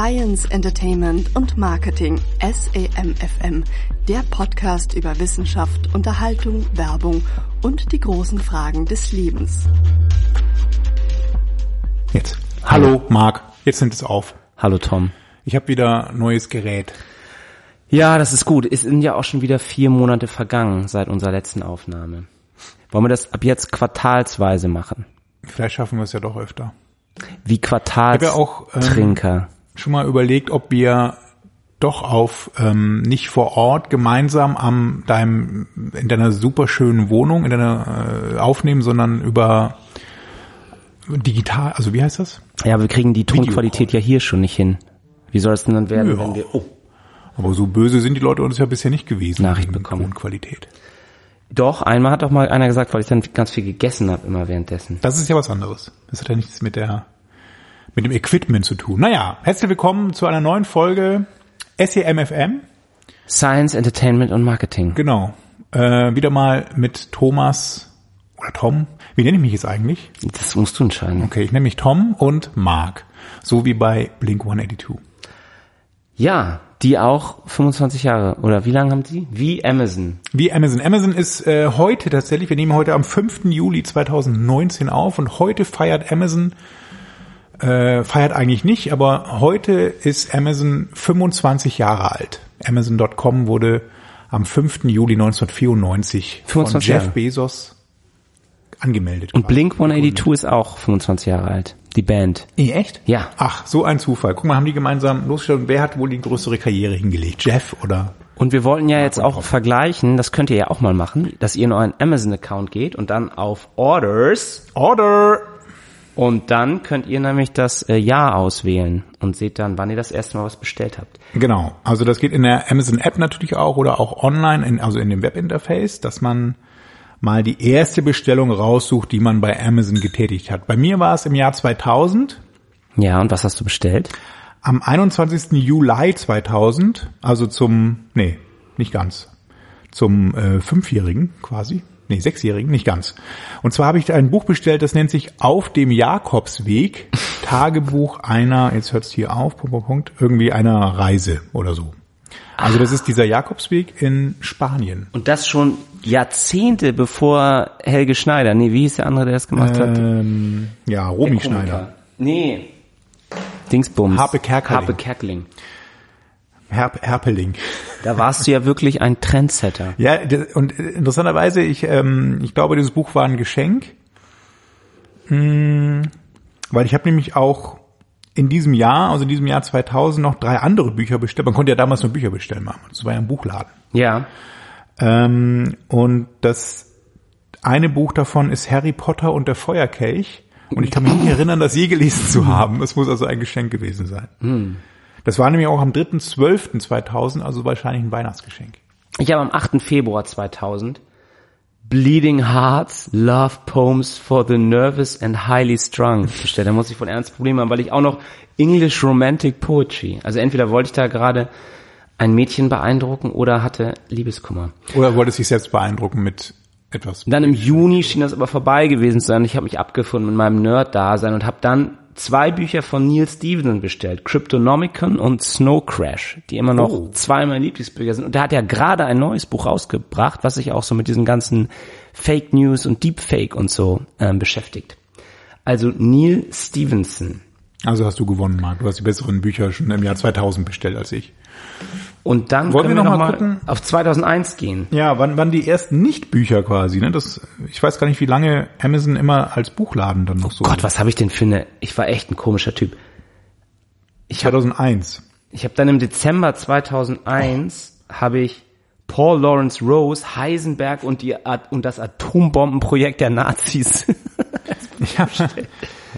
Science, Entertainment und Marketing SEMFM, der Podcast über Wissenschaft, Unterhaltung, Werbung und die großen Fragen des Lebens. Jetzt. Hallo, Marc. Jetzt nimmt es auf. Hallo Tom. Ich habe wieder neues Gerät. Ja, das ist gut. Es sind ja auch schon wieder vier Monate vergangen seit unserer letzten Aufnahme. Wollen wir das ab jetzt quartalsweise machen? Vielleicht schaffen wir es ja doch öfter. Wie Quartalstrinker. ähm, schon mal überlegt, ob wir doch auf ähm, nicht vor Ort gemeinsam am deinem in deiner super schönen Wohnung in deiner äh, aufnehmen, sondern über digital, also wie heißt das? Ja, wir kriegen die Tonqualität ja hier schon nicht hin. Wie soll es denn dann werden, Ja. wenn wir oh, Aber so böse sind die Leute uns ja bisher nicht gewesen. Nachricht bekommen. Tonqualität. Doch, einmal hat doch mal einer gesagt, weil ich dann ganz viel gegessen habe immer währenddessen. Das ist ja was anderes. Das hat ja nichts mit der mit dem Equipment zu tun. Naja, herzlich willkommen zu einer neuen Folge SEMFM. Science, Entertainment und Marketing. Genau. Äh, wieder mal mit Thomas oder Tom. Wie nenne ich mich jetzt eigentlich? Das musst du entscheiden. Okay, ich nenne mich Tom und Mark. So wie bei Blink 182. Ja, die auch 25 Jahre. Oder wie lange haben die? Wie Amazon. Wie Amazon. Amazon ist äh, heute tatsächlich, wir nehmen heute am 5. Juli 2019 auf und heute feiert Amazon, äh, feiert eigentlich nicht, aber heute ist Amazon 25 Jahre alt. Amazon.com wurde am 5. Juli 1994 von 25 Jeff Jahre. Bezos angemeldet. Und. Blink 182 ist auch 25 Jahre alt. Die Band. Nee, echt? Ja. Ach, so ein Zufall. Guck mal, haben die gemeinsam losgestellt. Wer hat wohl die größere Karriere hingelegt? Jeff oder? Und wir wollten ja jetzt auch vergleichen, das könnt ihr ja auch mal machen, dass ihr in euren Amazon-Account geht und dann auf Orders Order! Und dann könnt ihr nämlich das äh, Jahr auswählen und seht dann, wann ihr das erste Mal was bestellt habt. Genau. Also das geht in der Amazon App natürlich auch oder auch online, in, also in dem Webinterface, dass man mal die erste Bestellung raussucht, die man bei Amazon getätigt hat. Bei mir war es im Jahr 2000, Ja, und was hast du bestellt? am 21. Juli 2000, also zum, nee, nicht ganz, zum äh, Fünfjährigen quasi, nee, Sechsjährigen, nicht ganz. Und zwar habe ich ein Buch bestellt, das nennt sich Auf dem Jakobsweg, Tagebuch einer, jetzt hört's hier auf, Punkt, Punkt, Punkt, irgendwie einer Reise oder so. Also das ist dieser Jakobsweg in Spanien. Und das schon Jahrzehnte bevor Helge Schneider, nee, wie hieß der andere, der das gemacht hat? Ähm, ja, Romy. Schneider. Nee. Dingsbums. Harpe Kerkeling. Harpe Kerkeling. Herp Herpeling. Da warst du ja wirklich ein Trendsetter. Ja, und äh, interessanterweise, ich, ähm, ich glaube, dieses Buch war ein Geschenk, Hm, weil ich habe nämlich auch in diesem Jahr, also in diesem Jahr 2000, noch drei andere Bücher bestellt. Man konnte ja damals nur Bücher bestellen machen. Das war ja ein Buchladen. Ja. Ähm, und das eine Buch davon ist Harry Potter und der Feuerkelch. Und ich kann mich nicht erinnern, das je gelesen zu haben. Es muss also ein Geschenk gewesen sein. Das war nämlich auch am 3.12.2000, also wahrscheinlich ein Weihnachtsgeschenk. Ich habe am 8. Februar 2000 Bleeding Hearts, Love Poems for the Nervous and Highly Strung bestellt. Da muss ich von Ernst Probleme haben, weil ich auch noch English Romantic Poetry, also entweder wollte ich da gerade ein Mädchen beeindrucken oder hatte Liebeskummer. Oder wollte sich selbst beeindrucken mit etwas? Dann im Juni schien das aber vorbei gewesen zu sein. Ich habe mich abgefunden mit meinem Nerd-Dasein und habe dann zwei Bücher von Neil Stephenson bestellt. Cryptonomicon und Snow Crash, die immer noch Oh. zwei meiner Lieblingsbücher sind. Und der hat ja gerade ein neues Buch rausgebracht, was sich auch so mit diesen ganzen Fake News und Deepfake und so ähm, beschäftigt. Also Neil Stevenson. Also hast du gewonnen, Marc. Du hast die besseren Bücher schon im Jahr 2000 bestellt als ich. Und dann Wollen können wir wir noch noch mal auf 2001 gehen. Ja, wann, wann die ersten Nicht-Bücher quasi, ne? Das, ich weiß gar nicht, wie lange Amazon immer als Buchladen dann noch so. Gott, was habe ich denn für eine... Ich war echt ein komischer Typ. 2001. Ich habe dann im Dezember 2001 habe ich Paul Lawrence Rose, Heisenberg und, die, und das Atombombenprojekt der Nazis. Ich habe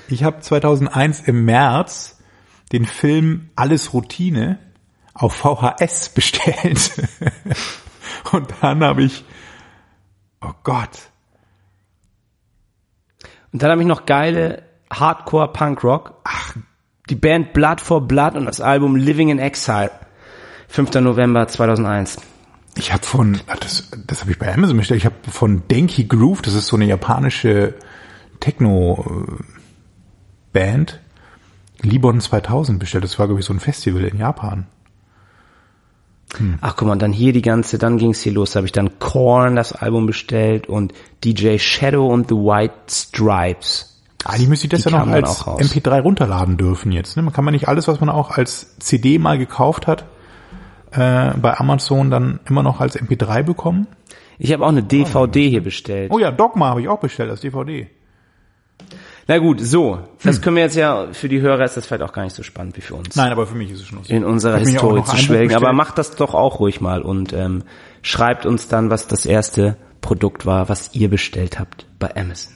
ich hab 2001 im März den Film Alles Routine auf VHS bestellt. Und dann habe ich, oh Gott, Und dann habe ich noch geile Hardcore Punk Rock. Ach, die Band Blood for Blood und das Album Living in Exile. 5. November 2001. ich habe von, ach, das, das habe ich bei Amazon bestellt, ich habe von Denki Groove, das ist so eine japanische Techno-Band, Libon 2000 bestellt. Das war, glaube ich, so ein Festival in Japan. Ach guck mal, und dann hier die ganze, dann ging's hier los, da habe ich dann Korn das Album bestellt und DJ Shadow und The White Stripes. Eigentlich müsste ich das Die ja noch als auch raus. MP3 runterladen dürfen jetzt. Ne? Man kann man nicht alles, was man auch als CD mal gekauft hat, äh, bei Amazon dann immer noch als MP3 bekommen? Ich habe auch eine DVD hier bestellt. Oh ja, Dogma habe ich auch bestellt als DVD. Na gut, so, das Hm. können wir jetzt ja, für die Hörer ist das vielleicht auch gar nicht so spannend wie für uns. Nein, aber für mich ist es schon lustig. in unserer Historie zu schwelgen. Aber macht das doch auch ruhig mal und ähm, schreibt uns dann, was das erste Produkt war, was ihr bestellt habt bei Amazon.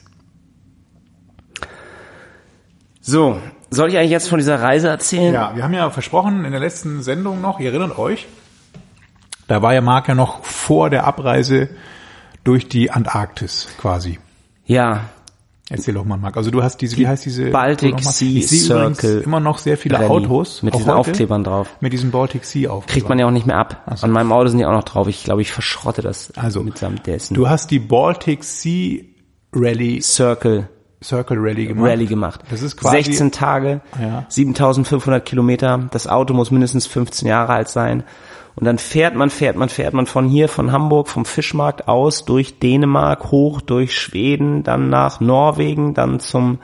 So, soll ich eigentlich jetzt von dieser Reise erzählen? Ja, wir haben ja versprochen in der letzten Sendung noch, ihr erinnert euch, da war ja Marc ja noch vor der Abreise durch die Antarktis quasi. Ja, Erzähl doch mal, Marc. Also du hast diese, wie heißt diese? Baltic? Sea ich Circle immer noch sehr viele Rallye Autos. mit diesen heute, Aufklebern drauf. Mit diesem Baltic Sea Aufkleber. Kriegt man ja auch nicht mehr ab. so. An meinem Auto sind die auch noch drauf. Ich glaube, ich verschrotte das Also, mitsamt dessen. Du hast die Baltic Sea Rally, Circle Circle Rally gemacht. Rally gemacht. Das ist quasi 16 Tage, Ja. 7500 Kilometer. Das Auto muss mindestens 15 Jahre alt sein. Und dann fährt man, fährt man, fährt man von hier, von Hamburg, vom Fischmarkt aus durch Dänemark, hoch durch Schweden, dann nach Norwegen, dann zum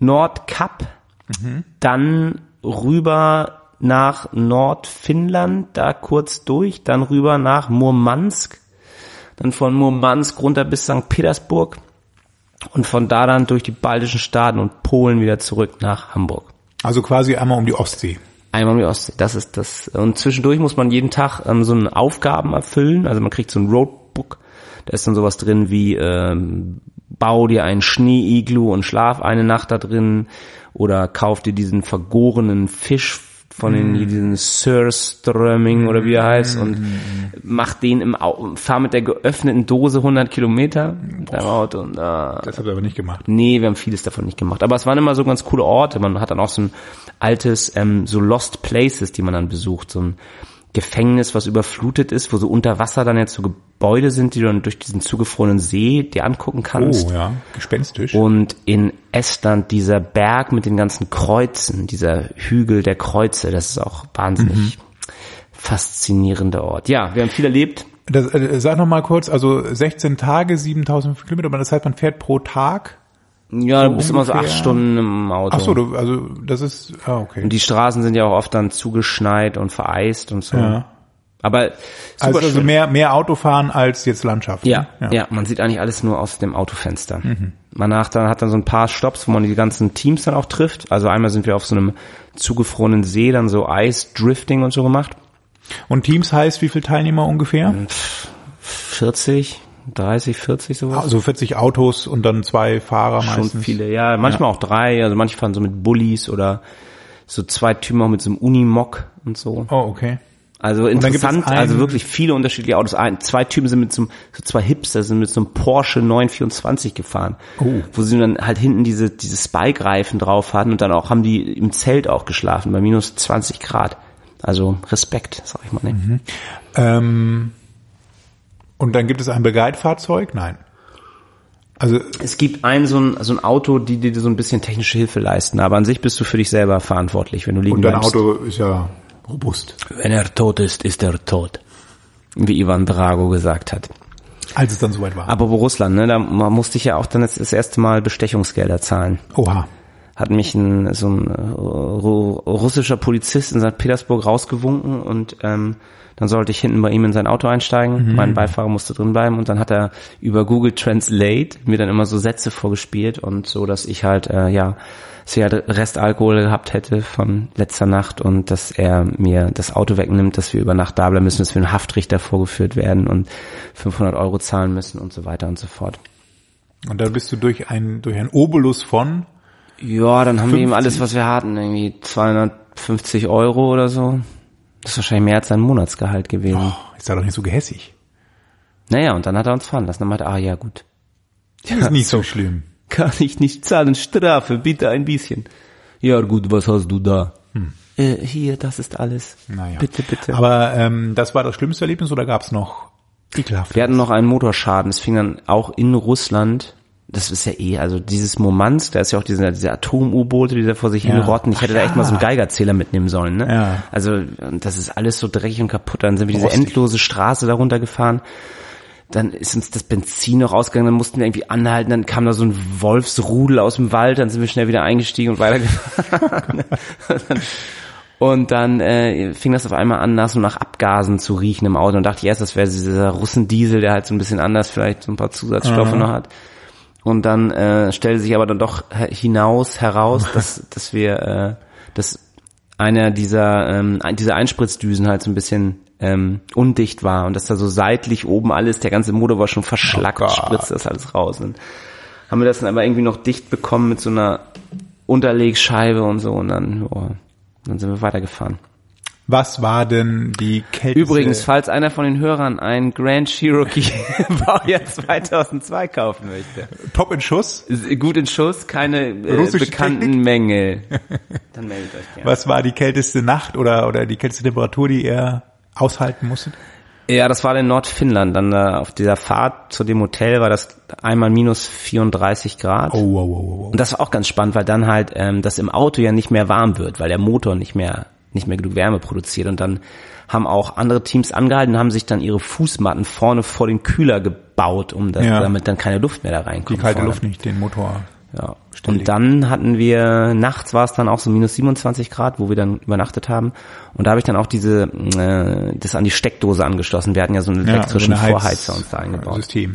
Nordkap, Mhm. dann rüber nach Nordfinnland, da kurz durch, dann rüber nach Murmansk, dann von Murmansk runter bis St. Petersburg und von da dann durch die baltischen Staaten und Polen wieder zurück nach Hamburg. Also quasi einmal um die Ostsee. Einmal um die Ostsee, das ist das. Und zwischendurch muss man jeden Tag ähm, so eine Aufgaben erfüllen. Also man kriegt so ein Roadbook. Da ist dann sowas drin wie ähm, bau dir einen Schneeiglu und schlaf eine Nacht da drin oder kauf dir diesen vergorenen Fisch von den hier diesen Surströmming oder wie er heißt und mach den im Au fahr mit der geöffneten Dose 100 Kilometer mit deinem Auto und äh, Das habt ihr aber nicht gemacht. Nee, wir haben vieles davon nicht gemacht. Aber es waren immer so ganz coole Orte. Man hat dann auch so ein altes, ähm, so Lost Places, die man dann besucht. So ein Gefängnis, was überflutet ist, wo so unter Wasser dann jetzt so Gebäude sind, die du dann durch diesen zugefrorenen See dir angucken kannst. Oh ja, gespenstisch. Und in Estland dieser Berg mit den ganzen Kreuzen, dieser Hügel der Kreuze, das ist auch wahnsinnig faszinierender Ort. Ja, wir haben viel erlebt. Das, äh, sag noch mal kurz, also 16 Tage, 7000 Kilometer, aber das heißt, man fährt pro Tag. Ja, So du bist immer so acht ungefähr- Stunden im Auto. Ach so, du, also das ist, ah, okay. Und die Straßen sind ja auch oft dann zugeschneit und vereist und so. Ja. Aber super also, also mehr, mehr Autofahren als jetzt Landschaft. ja, ne? ja, man sieht eigentlich alles nur aus dem Autofenster. Man hat dann, hat dann so ein paar Stops, wo man die ganzen Teams dann auch trifft. Also einmal sind wir auf so einem zugefrorenen See, dann so Eisdrifting und so gemacht. Und Teams heißt, wie viele Teilnehmer ungefähr? 40, 30, 40 sowas. Also 40 Autos und dann zwei Fahrer Schon meistens. viele, ja. Manchmal auch drei, also manche fahren so mit Bullies oder so zwei Typen auch mit so einem Unimog und so. Oh, okay. Also interessant, also wirklich viele unterschiedliche Autos. Ein, zwei Typen sind mit so, einem- so zwei Hipster sind mit so einem Porsche 924 gefahren, Oh. wo sie dann halt hinten diese diese Spike-Reifen drauf hatten und dann auch haben die im Zelt auch geschlafen bei minus 20 Grad. Also Respekt, sag ich mal. Ne? Mhm. Ähm, und dann gibt es ein Begleitfahrzeug? Nein. Also Es gibt ein so ein so ein Auto, die dir so ein bisschen technische Hilfe leisten, aber an sich bist du für dich selber verantwortlich, wenn du liegen und dein bleibst. Auto ist ja robust. Wenn er tot ist, ist er tot. Wie Ivan Drago gesagt hat. Als es dann soweit war. Aber wo Russland, ne, da musste ich ja auch dann jetzt das erste Mal Bestechungsgelder zahlen. Oha. Hat mich ein, so ein äh, ru- russischer Polizist in St. Petersburg rausgewunken und ähm, dann sollte ich hinten bei ihm in sein Auto einsteigen. Mein Beifahrer musste drin bleiben und dann hat er über Google Translate mir dann immer so Sätze vorgespielt und so, dass ich halt, äh, ja, sie halt Restalkohol gehabt hätte von letzter Nacht und dass er mir das Auto wegnimmt, dass wir über Nacht da bleiben müssen, dass wir einen Haftrichter vorgeführt werden und 500 Euro zahlen müssen und so weiter und so fort. Und dann bist du durch ein, durch ein Obolus von, Ja, dann haben wir ihm 50? alles, was wir hatten, irgendwie 250 Euro oder so. Das ist wahrscheinlich mehr als sein Monatsgehalt gewesen. oh, ist da doch nicht so gehässig. Naja, und dann hat er uns fahren lassen. Dann meinte er, ah ja gut. ist nicht so schlimm. Kann ich nicht zahlen, Strafe, bitte ein bisschen. Ja gut, was hast du da? Äh, hier, das ist alles. Naja. Bitte, bitte. Aber ähm, das war das schlimmste Erlebnis oder gab's noch ekelhaft? wir hatten noch einen Motorschaden. Es fing dann auch in Russland das ist ja eh, also dieses Moment, da ist ja auch diese, diese Atom-U-Boote, die da vor sich Ja. hin rotten. Ich hätte Ach da echt mal so einen ja. Geigerzähler mitnehmen sollen, ne? Ja. Also, das ist alles so dreckig und kaputt. Dann sind wir diese endlose Straße da runtergefahren. Dann ist uns das Benzin noch ausgegangen, dann mussten wir irgendwie anhalten, dann kam da so ein Wolfsrudel aus dem Wald, dann sind wir schnell wieder eingestiegen und weitergefahren. Und dann äh, fing das auf einmal an, nach so nach Abgasen zu riechen im Auto und dachte ich erst, das wäre dieser Russendiesel, der halt so ein bisschen anders vielleicht so ein paar Zusatzstoffe noch hat. Und dann äh, stellte sich aber dann doch hinaus heraus, dass dass wir äh, dass einer dieser ähm, dieser Einspritzdüsen halt so ein bisschen ähm, undicht war und dass da so seitlich oben alles, der ganze Motor war schon verschlackt, Oh Gott. spritzte das alles raus. Und haben wir das dann aber irgendwie noch dicht bekommen mit so einer Unterlegscheibe und so und dann, oh, dann sind wir weitergefahren. Was war denn die kälteste? Übrigens, falls einer von den Hörern einen Grand Cherokee Baujahr 2002 kaufen möchte, Top in Schuss. gut in Schuss, keine äh, bekannten Technik? Mängel, dann meldet euch gerne. Was war die kälteste Nacht oder, oder die kälteste Temperatur, die ihr aushalten musstet? Ja, das war in Nordfinnland. Dann äh, auf dieser Fahrt zu dem Hotel war das einmal minus 34 Grad. Oh, wow, wow, wow. Und das war auch ganz spannend, weil dann halt ähm, das im Auto ja nicht mehr warm wird, weil der Motor nicht mehr nicht mehr genug Wärme produziert. Und dann haben auch andere Teams angehalten und haben sich dann ihre Fußmatten vorne vor den Kühler gebaut, um das, Ja. damit dann keine Luft mehr da Die reinkommt. kalte vorne. Luft nicht, den Motor. Ja. Ständig. Und dann hatten wir, nachts war es dann auch so minus 27 Grad, wo wir dann übernachtet haben. Und da habe ich dann auch diese, äh, das an die Steckdose angeschlossen. Wir hatten ja so einen Ja, elektrischen so eine Vorheizer uns da eingebaut. System.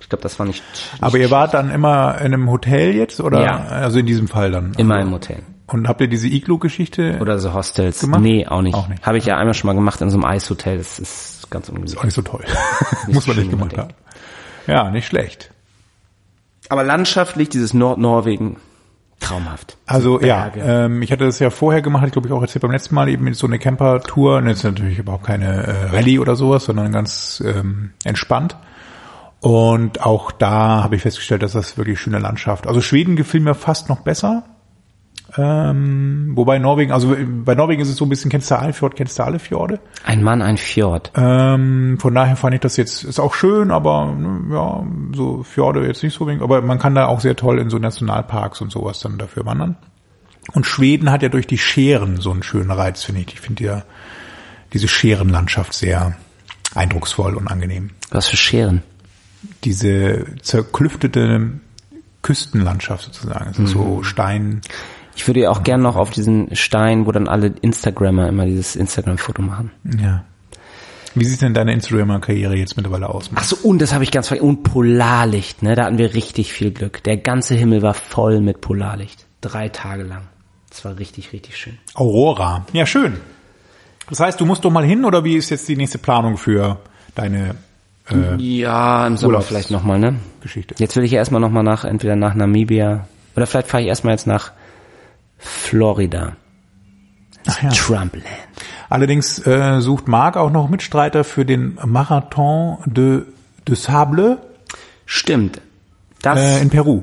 Ich glaube, das war nicht, nicht Aber ihr wart dann immer in einem Hotel jetzt oder? Ja. Also in diesem Fall dann. immer im Hotel. Und habt ihr diese Iglu-Geschichte? Oder so Hostels. Gemacht? Nee, auch nicht. Auch nicht. Habe ich ja einmal schon mal gemacht in so einem Eishotel. Das ist ganz ungemütlich. Auch nicht so toll. Muss man nicht gemacht haben. Ja, nicht schlecht. Aber landschaftlich, dieses Nordnorwegen, traumhaft. Also ja, Berge. ähm, ich hatte das ja vorher gemacht, ich glaube ich auch erzählt beim letzten Mal eben mit so eine Camper-Tour. Und jetzt natürlich überhaupt keine äh, Rallye oder sowas, sondern ganz ähm, entspannt. Und auch da habe ich festgestellt, dass das wirklich schöne Landschaft. Also Schweden gefiel mir fast noch besser. Ähm, wobei Norwegen, also bei Norwegen ist es so ein bisschen, kennst du Alfjord, kennst du alle Fjorde? Ein Mann, ein Fjord. Ähm, von daher fand ich das jetzt, ist auch schön, aber ne, ja, so Fjorde jetzt nicht so wenig, aber man kann da auch sehr toll in so Nationalparks und sowas dann dafür wandern. Und Schweden hat ja durch die Scheren so einen schönen Reiz, finde ich. Ich finde ja diese Scherenlandschaft sehr eindrucksvoll und angenehm. Was für Scheren. Diese zerklüftete Küstenlandschaft sozusagen. Es ist so Stein. Ich würde ja auch gern noch auf diesen Stein, wo dann alle Instagrammer immer dieses Instagram-Foto machen. Ja. Wie sieht denn deine Instagramer-Karriere jetzt mittlerweile aus? Ach so, und das habe ich ganz vergessen. Und Polarlicht, ne? Da hatten wir richtig viel Glück. Der ganze Himmel war voll mit Polarlicht. Drei Tage lang. Das war richtig, richtig schön. Aurora. Ja, schön. Das heißt, du musst doch mal hin oder wie ist jetzt die nächste Planung für deine äh, Ja, im Sommer Urlaubs- vielleicht nochmal, ne? Geschichte? Jetzt will ich ja erstmal nochmal nach, entweder nach Namibia oder vielleicht fahre ich erstmal jetzt nach Florida. Ach ja. Trumpland. Allerdings äh, sucht Marc auch noch Mitstreiter für den Marathon de, de Sable Stimmt. Das äh, in Peru.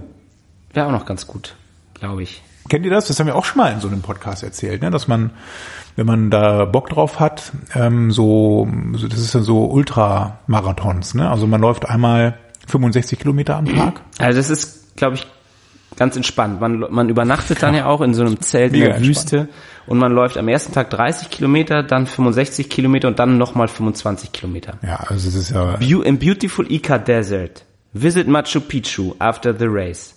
wäre auch noch ganz gut, glaube ich. Kennt ihr das? Das haben wir auch schon mal in so einem Podcast erzählt, ne? dass man, wenn man da Bock drauf hat, ähm, so, so das ist dann so Ultramarathons. Ne? Also man läuft einmal 65 Kilometer am Tag. Also das ist, glaube ich, ganz entspannt. Man, man übernachtet dann ja auch in so einem Zelt in Mega der Wüste und man läuft am ersten Tag 30 Kilometer, dann 65 Kilometer und dann nochmal 25 Kilometer. Ja, also es ist ja Beau- Im beautiful Ica Desert. Visit Machu Picchu after the race.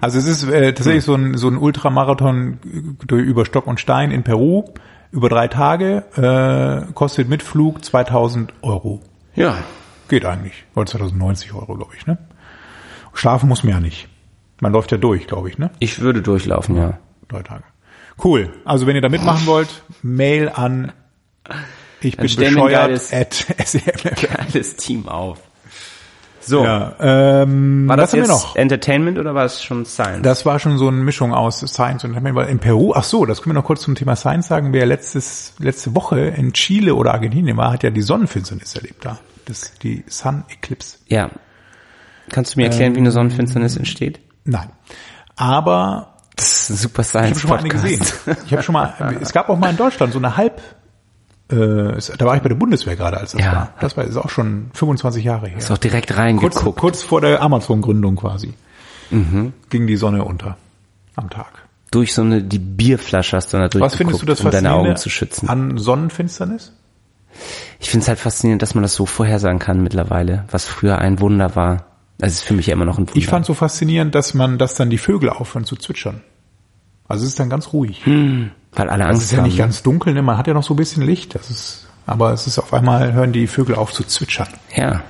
Also es ist äh, tatsächlich so ein, so ein Ultramarathon durch, über Stock und Stein in Peru über drei Tage, äh, kostet mit Flug 2000 Euro. Ja. Geht eigentlich. Oder 2090 Euro, glaube ich, ne? Schlafen muss man ja nicht. Man läuft ja durch, glaube ich, ne? Ich würde durchlaufen, ja. Drei Tage. Cool. Also wenn ihr da mitmachen wollt, Mail an ich bin mir ein bescheuert geiles- at SEMF. Geiles Team auf. So. Ja, ähm, War das jetzt noch? Entertainment oder war es schon Science? Das war schon so eine Mischung aus Science und Entertainment, weil in Peru, ach so, das können wir noch kurz zum Thema Science sagen, wer letztes, letzte Woche in Chile oder Argentinien war, hat ja die Sonnenfinsternis erlebt da. Das, die Sun Eclipse. ja. Kannst du mir erklären, wie eine Sonnenfinsternis entsteht? Nein. Aber Das ist ein super ich habe Science schon mal eine gesehen. Podcast. Ich habe schon mal, es gab auch mal in Deutschland so eine halb, Äh, da war ich bei der Bundeswehr gerade, als das Ja. war. Das war ist auch schon 25 Jahre her. Ist auch direkt Kurz, reingeguckt. kurz vor der Amazon-Gründung quasi. Mhm. Ging die Sonne unter am Tag. Durch so eine, die Bierflasche hast du da Was findest du das um deine Augen zu schützen. an Sonnenfinsternis? Ich finde es halt faszinierend, dass man das so vorhersagen kann mittlerweile, was früher ein Wunder war. Das ist für mich ja immer noch ein Wunder. Ich fand so faszinierend, dass man, dass dann die Vögel aufhören zu zwitschern. Also es ist dann ganz ruhig. weil alle Es Angst ist ja haben. nicht ganz dunkel, ne? man hat ja noch so ein bisschen Licht. Das ist, aber es ist auf einmal hören die Vögel auf zu zwitschern, ja.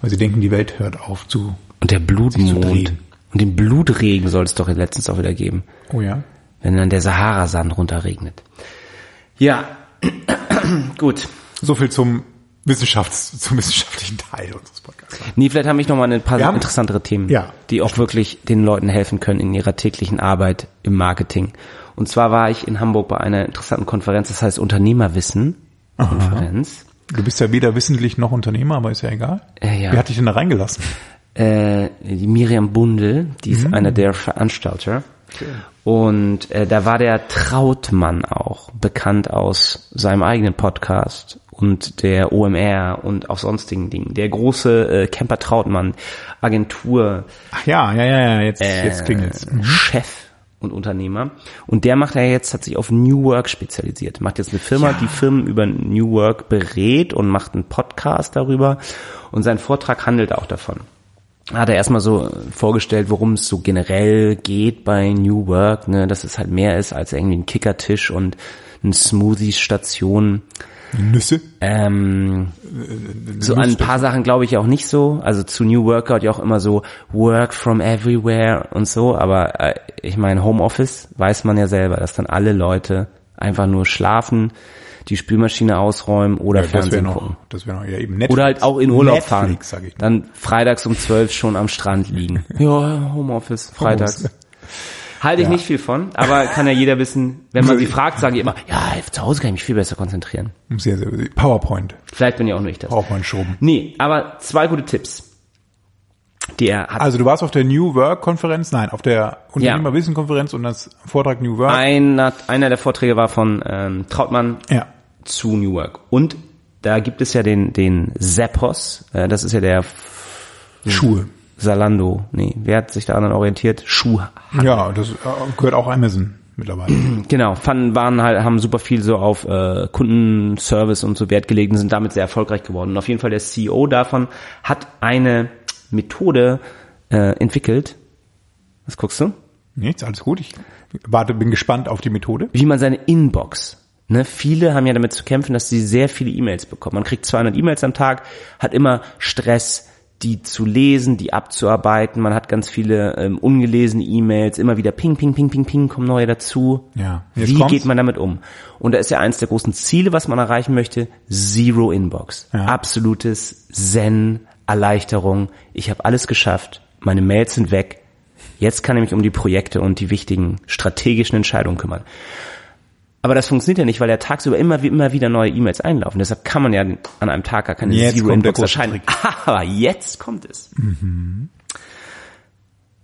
weil sie denken, die Welt hört auf zu. Und der Blutmond. Und den Blutregen soll es doch letztens auch wieder geben. Oh ja. Wenn dann der Sahara-Sand runterregnet. Ja. Gut. So viel zum Wissenschafts, zum wissenschaftlichen Teil unseres Podcasts. Nee, vielleicht haben ich noch mal ein paar Wir haben- interessantere Themen, Ja, die auch wirklich den Leuten helfen können in ihrer täglichen Arbeit im Marketing. Und zwar war ich in Hamburg bei einer interessanten Konferenz, das heißt Unternehmerwissen Konferenz. Du bist ja weder wissentlich noch Unternehmer, aber ist ja egal. Äh, ja. Wer hat dich denn da reingelassen? äh, die Miriam Bundel, die ist einer der Veranstalter. Und äh, da war der Trautmann auch, bekannt aus seinem eigenen Podcast und der OMR und auch sonstigen Dingen. Der große äh, Camper Trautmann, Agentur, Ach ja, ja, ja, ja, jetzt, äh, jetzt klingelt's. Chef und Unternehmer. Und der macht ja jetzt, hat sich auf New Work spezialisiert. Macht jetzt eine Firma, die Firmen über New Work berät und macht einen Podcast darüber. Und sein Vortrag handelt auch davon. Hat er erstmal so vorgestellt, worum es so generell geht bei New Work, ne, dass es halt mehr ist als irgendwie ein Kickertisch und eine Smoothies-Station. Nüsse? Ähm, so an ein paar Sachen glaube ich auch nicht so. Also zu New Work gehört ja auch immer so Work from everywhere und so. Aber äh, ich meine, Homeoffice weiß man ja selber, dass dann alle Leute einfach nur schlafen, die Spülmaschine ausräumen oder das wäre Fernsehen noch, gucken. das wäre noch, ja eben Netflix. Oder halt auch in Urlaub Netflix, fahren. Dann freitags um zwölf schon am Strand liegen. Ja, Homeoffice, freitags. Halte ich Ja. nicht viel von, aber kann ja jeder wissen, wenn man sie fragt, sagen die immer, ja, zu Hause kann ich mich viel besser konzentrieren. Sehr, sehr, PowerPoint. Vielleicht bin ja auch nur ich das. PowerPoint schoben. Nee, aber zwei gute Tipps, die er hat. Also du warst auf der New Work Konferenz, nein, auf der Unternehmerwissen Konferenz und das Vortrag New Work. Einer, einer der Vorträge war von ähm, Trautmann Ja. zu New Work. Und da gibt es ja den, den Zappos, äh, das ist ja der Schuhe. Salando, nee, wer hat sich daran orientiert? Schuh. Ja, das äh, gehört auch Amazon mittlerweile. Genau, fanden, waren halt, haben super viel so auf äh, Kundenservice und so Wert gelegt und sind damit sehr erfolgreich geworden. Und auf jeden Fall der CEO davon hat eine Methode äh, entwickelt. Was guckst du? Nichts, alles gut. Ich warte, bin gespannt auf die Methode. wie man seine Inbox. Ne, viele haben ja damit zu kämpfen, dass sie sehr viele E-Mails bekommen. Man kriegt 200 E-Mails am Tag, hat immer Stress, die zu lesen, die abzuarbeiten. Man hat ganz viele ähm, ungelesene E-Mails, immer wieder ping, ping, ping, ping, ping, kommen neue dazu. Ja, Wie kommt's. geht man damit um? Und da ist ja eins der großen Ziele, was man erreichen möchte, Zero Inbox. Ja. Absolutes Zen, Erleichterung. Ich habe alles geschafft, meine Mails sind weg. Jetzt kann ich mich um die Projekte und die wichtigen strategischen Entscheidungen kümmern. Aber das funktioniert ja nicht, weil ja tagsüber immer, immer wieder neue E-Mails einlaufen. Deshalb kann man ja an einem Tag gar keine Jetzt Zero Inbox erscheinen. Aber jetzt kommt es.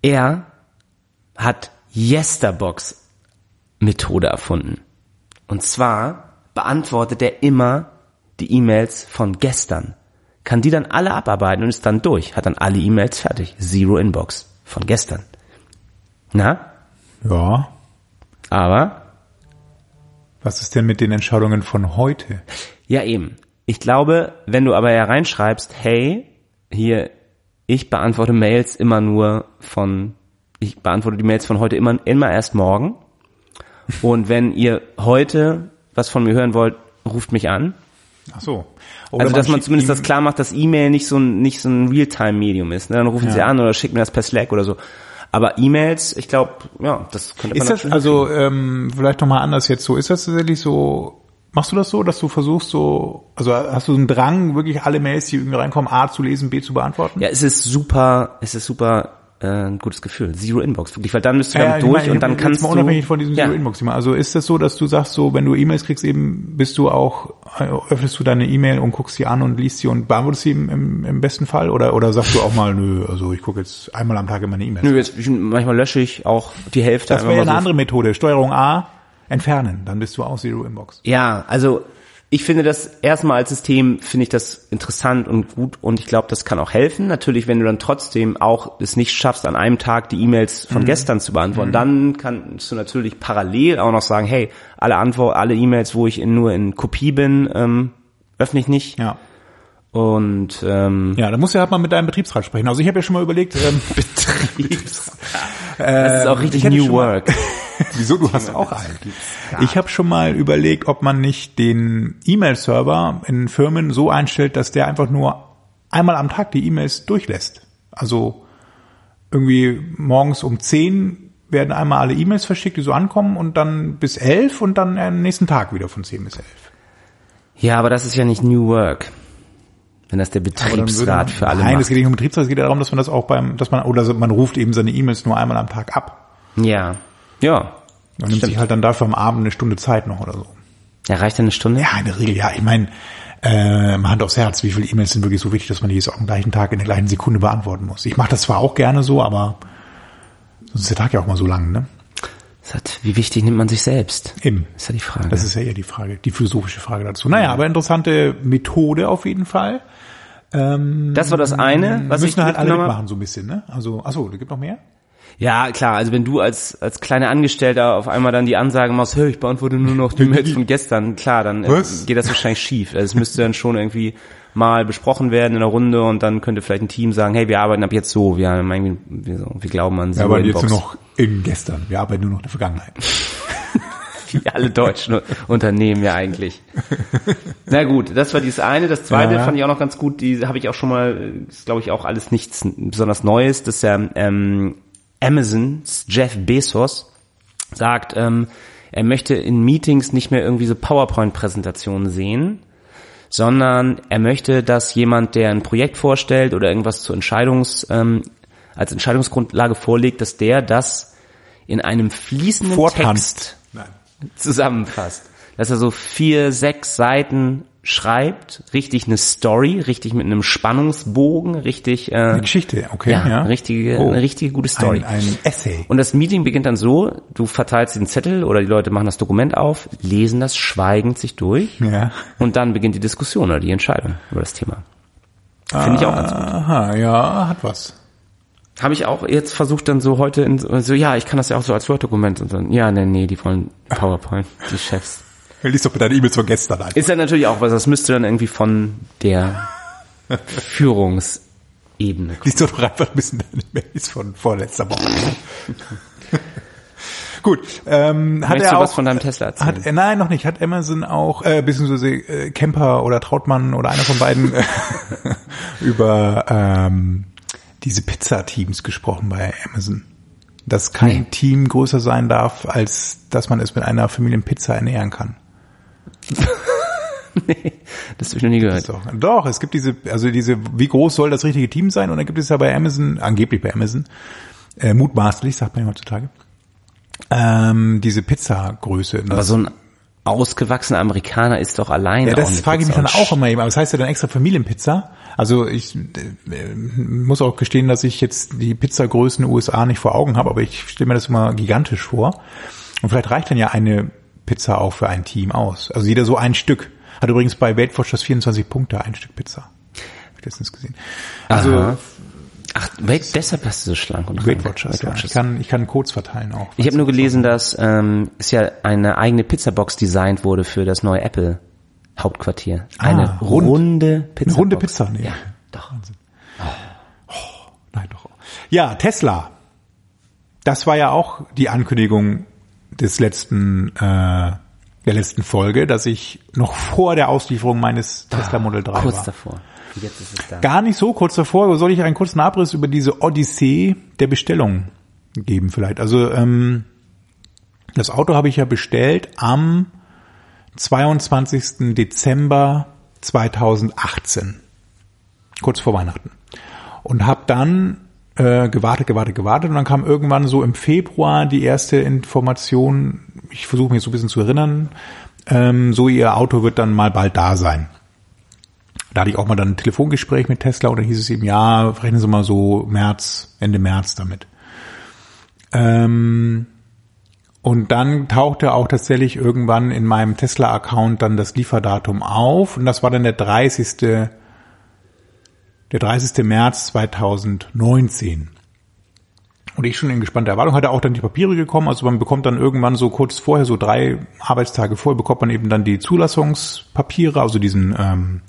Er hat Yesterbox Methode erfunden. Und zwar beantwortet er immer die E-Mails von gestern. Kann die dann alle abarbeiten und ist dann durch. Hat dann alle E-Mails fertig. Zero Inbox von gestern. Na? Ja. Aber Was ist denn mit den Entscheidungen von heute? Ja, eben. Ich glaube, wenn du aber ja reinschreibst, hey, hier, ich beantworte Mails immer nur von, ich beantworte die Mails von heute immer, immer erst morgen. Und wenn ihr heute was von mir hören wollt, ruft mich an. Ach so. Oder Also, dass man schickt zumindest das klar macht, dass E-Mail nicht so ein, nicht so ein Realtime-Medium ist. Ne? Dann rufen sie an oder schicken mir das per Slack oder so. Aber E-Mails, ich glaube, ja, das könnte man Ist das also ähm, vielleicht nochmal anders jetzt so? Ist das tatsächlich so? Machst du das so, dass du versuchst so, also hast du einen Drang, wirklich alle Mails, die irgendwie reinkommen, A zu lesen, B zu beantworten? Ja, es ist super, es ist super äh, ein gutes Gefühl. Zero Inbox, wirklich, weil dann bist du damit ich durch meine, und dann kannst mal du unabhängig von diesem ja, Zero Inbox Thema. Also ist das so, dass du sagst so, wenn du E-Mails kriegst, eben bist du auch äh, öffnest du deine E-Mail und guckst sie an und liest sie und beantwortest sie im, im, im besten Fall oder oder sagst du auch mal, nö, also ich gucke jetzt einmal am Tag in meine E-Mails. Nö, jetzt, manchmal lösche ich auch die Hälfte. Das wäre ja eine so. andere Methode. Steuerung A, entfernen, dann bist du auch Zero Inbox. Ja, also ich finde das erstmal als System finde ich das interessant und gut und ich glaube, das kann auch helfen. Natürlich, wenn du dann trotzdem auch es nicht schaffst, an einem Tag die E-Mails von gestern zu beantworten, dann kannst du natürlich parallel auch noch sagen, hey, alle Antwort, alle E-Mails, wo ich in, nur in Kopie bin, ähm, öffne ich nicht. Ja. Und ähm, Ja, da musst du halt mal mit deinem Betriebsrat sprechen. Also ich habe ja schon mal überlegt, ähm, das ist auch richtig New Work. wieso du hast auch einen. Ich habe schon mal überlegt, ob man nicht den E-Mail-Server in Firmen so einstellt, dass der einfach nur einmal am Tag die E-Mails durchlässt. Also irgendwie morgens um 10 werden einmal alle E-Mails verschickt, die so ankommen und dann bis 11 und dann am nächsten Tag wieder von 10 bis 11. Ja, aber das ist ja nicht New Work. Wenn das der Betriebsrat für alle Nein, es macht. geht nicht um Betriebsrat, es geht darum, dass man das auch beim, dass man, oder man ruft eben seine E-Mails nur einmal am Tag ab. Ja. Ja. Man nimmt sich halt dann dafür am Abend eine Stunde Zeit noch oder so. Ja, reicht eine Stunde? Ja, in der Regel, ja. Ich meine, äh, Hand aufs Herz, wie viele E-Mails sind wirklich so wichtig, dass man die jetzt auch am gleichen Tag in der gleichen Sekunde beantworten muss. Ich mache das zwar auch gerne so, aber sonst ist der Tag ja auch mal so lang, ne? Das hat, wie wichtig nimmt man sich selbst? Eben. Ist ja die Frage. Das ist ja eher die Frage, die philosophische Frage dazu. Naja, aber interessante Methode auf jeden Fall. das war das eine, was ich Müssen halt alle mitmachen so ein bisschen, ne? Also, achso, da gibt noch mehr? Ja, klar, also wenn du als, als kleiner Angestellter auf einmal dann die Ansage machst, hey, ich beantworte nur noch die Mails von gestern, klar, dann äh, geht das wahrscheinlich schief. Also es müsste dann schon irgendwie mal besprochen werden in der Runde und dann könnte vielleicht ein Team sagen, hey, wir arbeiten ab jetzt so, wir, haben irgendwie, wir, so, wir glauben an so Wir arbeiten jetzt nur noch in gestern. Wir arbeiten nur noch in der Vergangenheit. wie alle deutschen Unternehmen ja eigentlich. Na gut, das war dieses eine. Das zweite Ja. fand ich auch noch ganz gut. Die habe ich auch schon mal, ist glaube ich auch alles nichts besonders Neues. Das ist ja ähm, Amazons Jeff Bezos sagt, ähm, er möchte in Meetings nicht mehr irgendwie so PowerPoint-Präsentationen sehen, sondern er möchte, dass jemand, der ein Projekt vorstellt oder irgendwas zur Entscheidungs, ähm, als Entscheidungsgrundlage vorlegt, dass der das in einem fließenden Vortanzt. Text Nein. zusammenfasst. Dass er so vier, sechs Seiten schreibt, richtig eine Story, richtig mit einem Spannungsbogen, richtig äh, Eine Geschichte, okay. ja, Ja, richtige, Oh. eine richtige gute Story. Ein, ein Essay. Und das Meeting beginnt dann so, du verteilst den Zettel oder die Leute machen das Dokument auf, lesen das schweigend sich durch Ja. und dann beginnt die Diskussion oder die Entscheidung über das Thema. Finde ich auch ganz gut. Aha, ja, hat was. Habe ich auch jetzt versucht dann so heute in, so, ja, ich kann das ja auch so als Word-Dokument und dann, ja, nee, nee, die wollen PowerPoint, die Chefs. Lies doch bitte deine E-Mails von gestern ein. Ist dann natürlich auch was, das müsste dann irgendwie von der Führungsebene kommen. Lies doch einfach ein bisschen deine Mails von vorletzter Woche. Gut, ähm, hat Möchtest er du auch, was von deinem Tesla erzählen? Hat, äh, nein, noch nicht. Hat Amazon auch, äh, beziehungsweise äh, Kemper oder Trautmann oder einer von beiden äh, über ähm, diese Pizza-Teams gesprochen bei Amazon. Dass kein Nee. Team größer sein darf, als dass man es mit einer Familienpizza ernähren kann. Das habe ich noch nie gehört. Doch, doch, es gibt diese, also diese, wie groß soll das richtige Team sein? Und dann gibt es ja bei Amazon, angeblich bei Amazon, äh, mutmaßlich, sagt man ja heutzutage, ähm, diese Pizzagröße. Aber so ein ausgewachsener Amerikaner ist doch alleine Ja, das frage ich mich dann auch immer eben. Aber das heißt ja dann extra Familienpizza. Also ich äh, muss auch gestehen, dass ich jetzt die Pizzagrößen in den USA nicht vor Augen habe, aber ich stelle mir das immer gigantisch vor. Und vielleicht reicht dann ja eine Pizza auch für ein Team aus. Also jeder so ein Stück. Hat übrigens bei Weight Watchers 24 Punkte ein Stück Pizza. Hab ich letztens gesehen. Also Aha. Ach, Wait, deshalb hast du so schlank und Weight. Watchers, Weight ja. Watchers. Ich kann, ich kann Codes verteilen auch. Ich habe nur gelesen, dass ähm, es ja eine eigene Pizzabox designt wurde für das neue Apple Hauptquartier. Eine Ah, rund. runde Pizza. Eine runde Pizza, nee. Ja, doch. Nein, doch. Ja, Tesla. Das war ja auch die Ankündigung des letzten, äh, der letzten Folge, dass ich noch vor der Auslieferung meines Tesla Model 3 Kurz war. davor. Jetzt ist es da. Gar nicht so kurz davor, soll ich einen kurzen Abriss über diese Odyssee der Bestellung geben vielleicht. Also ähm, das Auto habe ich ja bestellt am 22. Dezember 2018, kurz vor Weihnachten. Und habe dann äh, gewartet, gewartet, gewartet und dann kam irgendwann so im Februar die erste Information, ich versuche mich so ein bisschen zu erinnern, ähm, so ihr Auto wird dann mal bald da sein. Da hatte ich auch mal dann ein Telefongespräch mit Tesla und dann hieß es eben, ja, rechnen Sie mal so März, Ende März damit. Ähm, Und dann tauchte auch tatsächlich irgendwann in meinem Tesla-Account dann das Lieferdatum auf und das war dann der 30. der 30. März 2019. Und ich schon in gespannter Erwartung hatte auch dann die Papiere gekommen. Also man bekommt dann irgendwann so kurz vorher, so drei Arbeitstage vorher, bekommt man eben dann die Zulassungspapiere, also diesen ähm,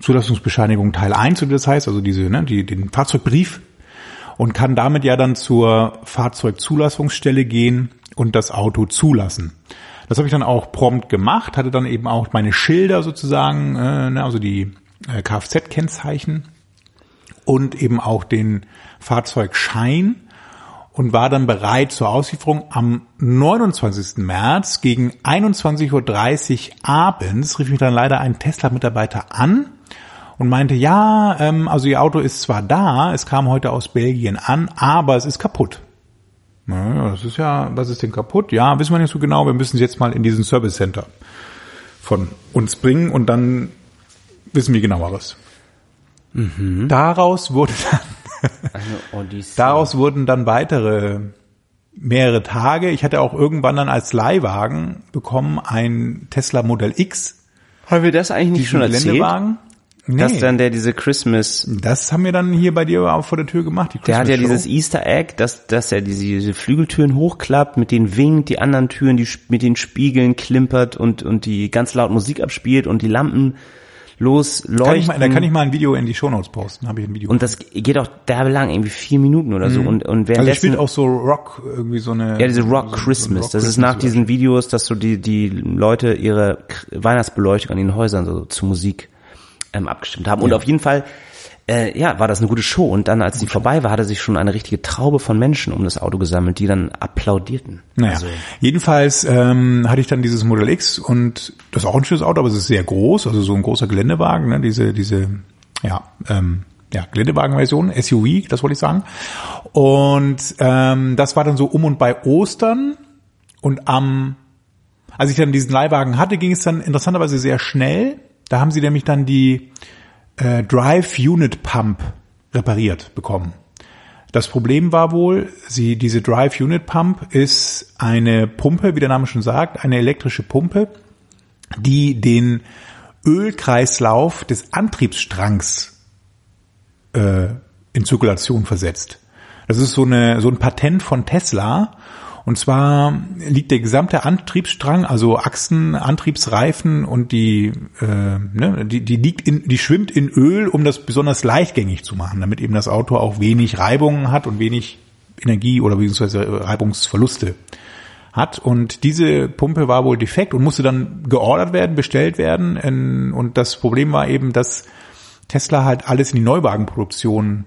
Zulassungsbescheinigung Teil 1, das heißt, also diese, ne, die, den Fahrzeugbrief und kann damit ja dann zur Fahrzeugzulassungsstelle gehen und das Auto zulassen. Das habe ich dann auch prompt gemacht, hatte dann eben auch meine Schilder sozusagen, äh, ne, also die äh, Kfz-Kennzeichen und eben auch den Fahrzeugschein und war dann bereit zur Auslieferung. Am 29. März gegen 21.30 Uhr abends rief mich dann leider ein Tesla-Mitarbeiter an und meinte, ja, ähm, also Ihr Auto ist zwar da, es kam heute aus Belgien an, aber es ist kaputt. Naja, das ist ja, was ist denn kaputt? Ja, wissen wir nicht so genau, wir müssen es jetzt mal in diesen Service Center von uns bringen und dann wissen wir genaueres. Mhm. Daraus wurde dann Daraus wurden dann weitere mehrere Tage. Ich hatte auch irgendwann dann als Leihwagen bekommen ein Tesla Modell X. Haben wir das eigentlich nicht schon erzählt? Geländewagen. Nee. Dass dann der diese Christmas. Das haben wir dann hier bei dir auch vor der Tür gemacht. der hat ja Show. dieses Easter Egg, dass, dass er diese, diese Flügeltüren hochklappt, mit den winkt, die anderen Türen, die mit den Spiegeln klimpert und, und die ganz laut Musik abspielt und die Lampen losleuchten. Kann ich mal, da kann ich mal ein Video in die Shownotes posten, habe ich ein Video. Und das geht auch derbe lang, irgendwie vier Minuten oder so. Mhm. Und, und also spielt auch so Rock, irgendwie so eine... Ja, diese Rock so, Christmas. So Rock das ist nach diesen Videos, dass so die, die Leute ihre Weihnachtsbeleuchtung an den Häusern so zu Musik ähm, abgestimmt haben. Und auf jeden Fall äh, ja, war das eine gute Show. Und dann, als die vorbei war, hatte sich schon eine richtige Traube von Menschen um das Auto gesammelt, die dann applaudierten. Naja, also, jedenfalls ähm, hatte ich dann dieses Model X und das ist auch ein schönes Auto, aber es ist sehr groß, also so ein großer Geländewagen, ne, diese, diese, ja, ähm, ja, Geländewagenversion, SUV, das wollte ich sagen. Und ähm, das war dann so um und bei Ostern und am, als ich dann diesen Leihwagen hatte, ging es dann interessanterweise sehr schnell. Da haben sie nämlich dann die äh, Drive Unit Pump repariert bekommen. Das Problem war wohl, sie, diese Drive Unit Pump ist eine Pumpe, wie der Name schon sagt, eine elektrische Pumpe, die den Ölkreislauf des Antriebsstrangs äh, in Zirkulation versetzt. Das ist so, eine, so ein Patent von Tesla und zwar liegt der gesamte Antriebsstrang, also Achsen, Antriebsreifen und die, äh, ne, die, die liegt in, die schwimmt in Öl, um das besonders leichtgängig zu machen, damit eben das Auto auch wenig Reibungen hat und wenig Energie oder beziehungsweise Reibungsverluste hat. Und diese Pumpe war wohl defekt und musste dann geordert werden, bestellt werden. Und das Problem war eben, dass Tesla halt alles in die Neuwagenproduktion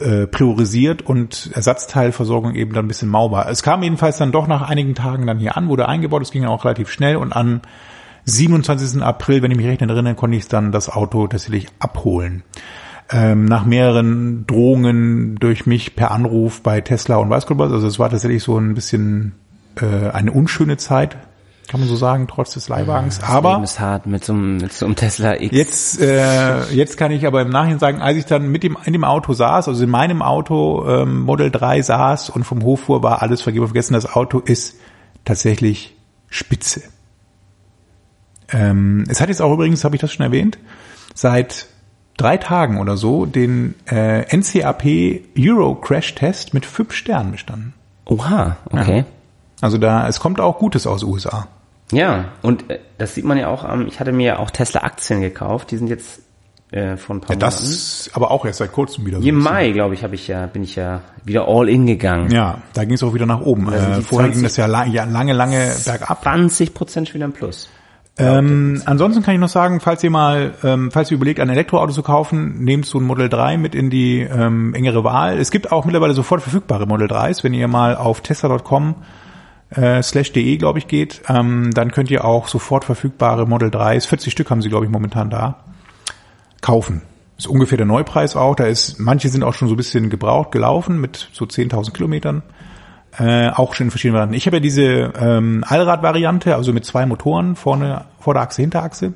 äh, priorisiert und Ersatzteilversorgung eben dann ein bisschen mau war. Es kam jedenfalls dann doch nach einigen Tagen dann hier an, wurde eingebaut, es ging dann auch relativ schnell und am 27. April, wenn ich mich recht erinnere, konnte ich dann das Auto tatsächlich abholen. Ähm, nach mehreren Drohungen durch mich per Anruf bei Tesla und weiß Gott was, also es war tatsächlich so ein bisschen äh, eine unschöne Zeit, kann man so sagen, trotz des Leihwagens. Das aber Leben ist hart mit so, einem, mit so einem Tesla X. Jetzt, äh, jetzt kann ich aber im Nachhinein sagen, als ich dann mit dem in dem Auto saß, also in meinem Auto ähm, Model 3 saß und vom Hof fuhr, war alles vergeben vergessen. Das Auto ist tatsächlich spitze. Ähm, es hat jetzt auch übrigens, habe ich das schon erwähnt, seit drei Tagen oder so den äh, NCAP Euro Crash Test mit fünf Sternen bestanden. Oha, okay. Ja. Also da, es kommt auch Gutes aus USA. Ja, und äh, das sieht man ja auch, ähm, ich hatte mir ja auch Tesla-Aktien gekauft, die sind jetzt äh, von ein paar ja, das Monaten. aber auch erst seit kurzem wieder so. Im Mai, glaube ich, habe ich ja, bin ich ja wieder all in gegangen. Ja, da ging es auch wieder nach oben. Äh, vorher 20, ging das ja, lang, ja lange, lange bergab. 20 Prozent wieder im Plus. Ähm, ansonsten kann ich noch sagen, falls ihr mal, ähm, falls ihr überlegt, ein Elektroauto zu kaufen, nehmt so ein Model 3 mit in die ähm, engere Wahl. Es gibt auch mittlerweile sofort verfügbare Model 3s, wenn ihr mal auf tesla.com äh, slash de, glaube ich, geht, ähm, dann könnt ihr auch sofort verfügbare Model 3s, 40 Stück haben sie, glaube ich, momentan da, kaufen. Ist ungefähr der Neupreis auch. Da ist, manche sind auch schon so ein bisschen gebraucht gelaufen mit so 10.000 Kilometern. Äh, auch schon in verschiedenen Varianten. Ich habe ja diese ähm, Allrad-Variante, also mit zwei Motoren, vorne, Vorderachse, Hinterachse.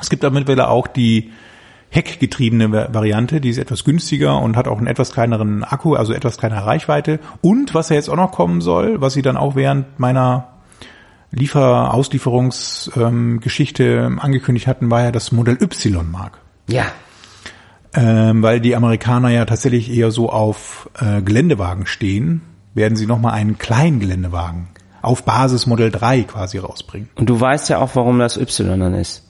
Es gibt mittlerweile auch die heckgetriebene Va- Variante, die ist etwas günstiger und hat auch einen etwas kleineren Akku, also etwas kleinere Reichweite. Und was ja jetzt auch noch kommen soll, was sie dann auch während meiner Liefer Auslieferungsgeschichte ähm, angekündigt hatten, war ja das Modell Y-Mark. Ja. Ähm, weil die Amerikaner ja tatsächlich eher so auf äh, Geländewagen stehen, werden sie nochmal einen kleinen Geländewagen auf Basis Modell 3 quasi rausbringen. Und du weißt ja auch, warum das Y dann ist.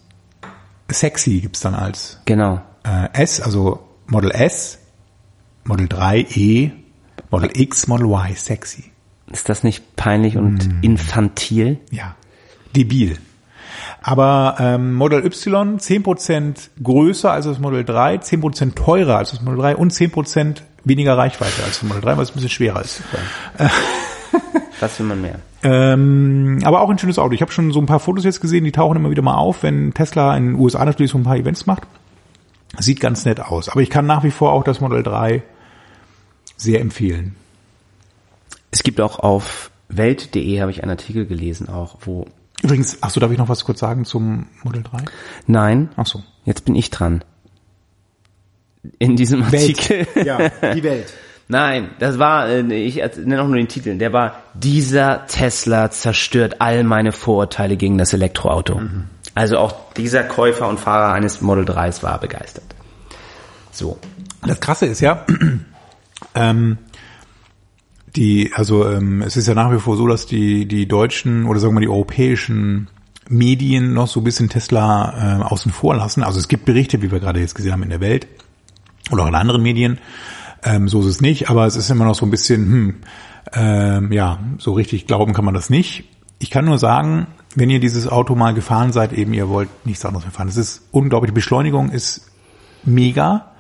Sexy gibt's dann als Genau. äh, S, also Model S, Model 3 E, Model X, Model Y, sexy. Ist das nicht peinlich und Hm. infantil? Ja, debil. Aber ähm, Model Y 10% größer als das Model 3, 10% teurer als das Model 3 und 10% weniger Reichweite als das Model 3, weil es ein bisschen schwerer ist. Was will man mehr? Ähm, aber auch ein schönes Auto. Ich habe schon so ein paar Fotos jetzt gesehen, die tauchen immer wieder mal auf, wenn Tesla in den USA natürlich so ein paar Events macht. Sieht ganz nett aus. Aber ich kann nach wie vor auch das Model 3 sehr empfehlen. Es gibt auch auf welt.de habe ich einen Artikel gelesen auch, wo Übrigens, ach so, darf ich noch was kurz sagen zum Model 3? Nein, Ach so. jetzt bin ich dran. In diesem Artikel. Ja, die Welt. Nein, das war, äh, ich nenne auch nur den Titel, der war, dieser Tesla zerstört all meine Vorurteile gegen das Elektroauto. Also auch dieser Käufer und Fahrer eines Model 3s war begeistert. So. Das Krasse ist ja, ähm, die, also ähm, es ist ja nach wie vor so, dass die die deutschen oder sagen wir mal die europäischen Medien noch so ein bisschen Tesla äh, außen vor lassen. Also es gibt Berichte, wie wir gerade jetzt gesehen haben in der Welt oder auch in anderen Medien. Ähm, so ist es nicht, aber es ist immer noch so ein bisschen, hm, ähm, ja, so richtig glauben kann man das nicht. Ich kann nur sagen, wenn ihr dieses Auto mal gefahren seid, eben ihr wollt nichts anderes mehr fahren. Es ist unglaublich. Die Beschleunigung ist mega.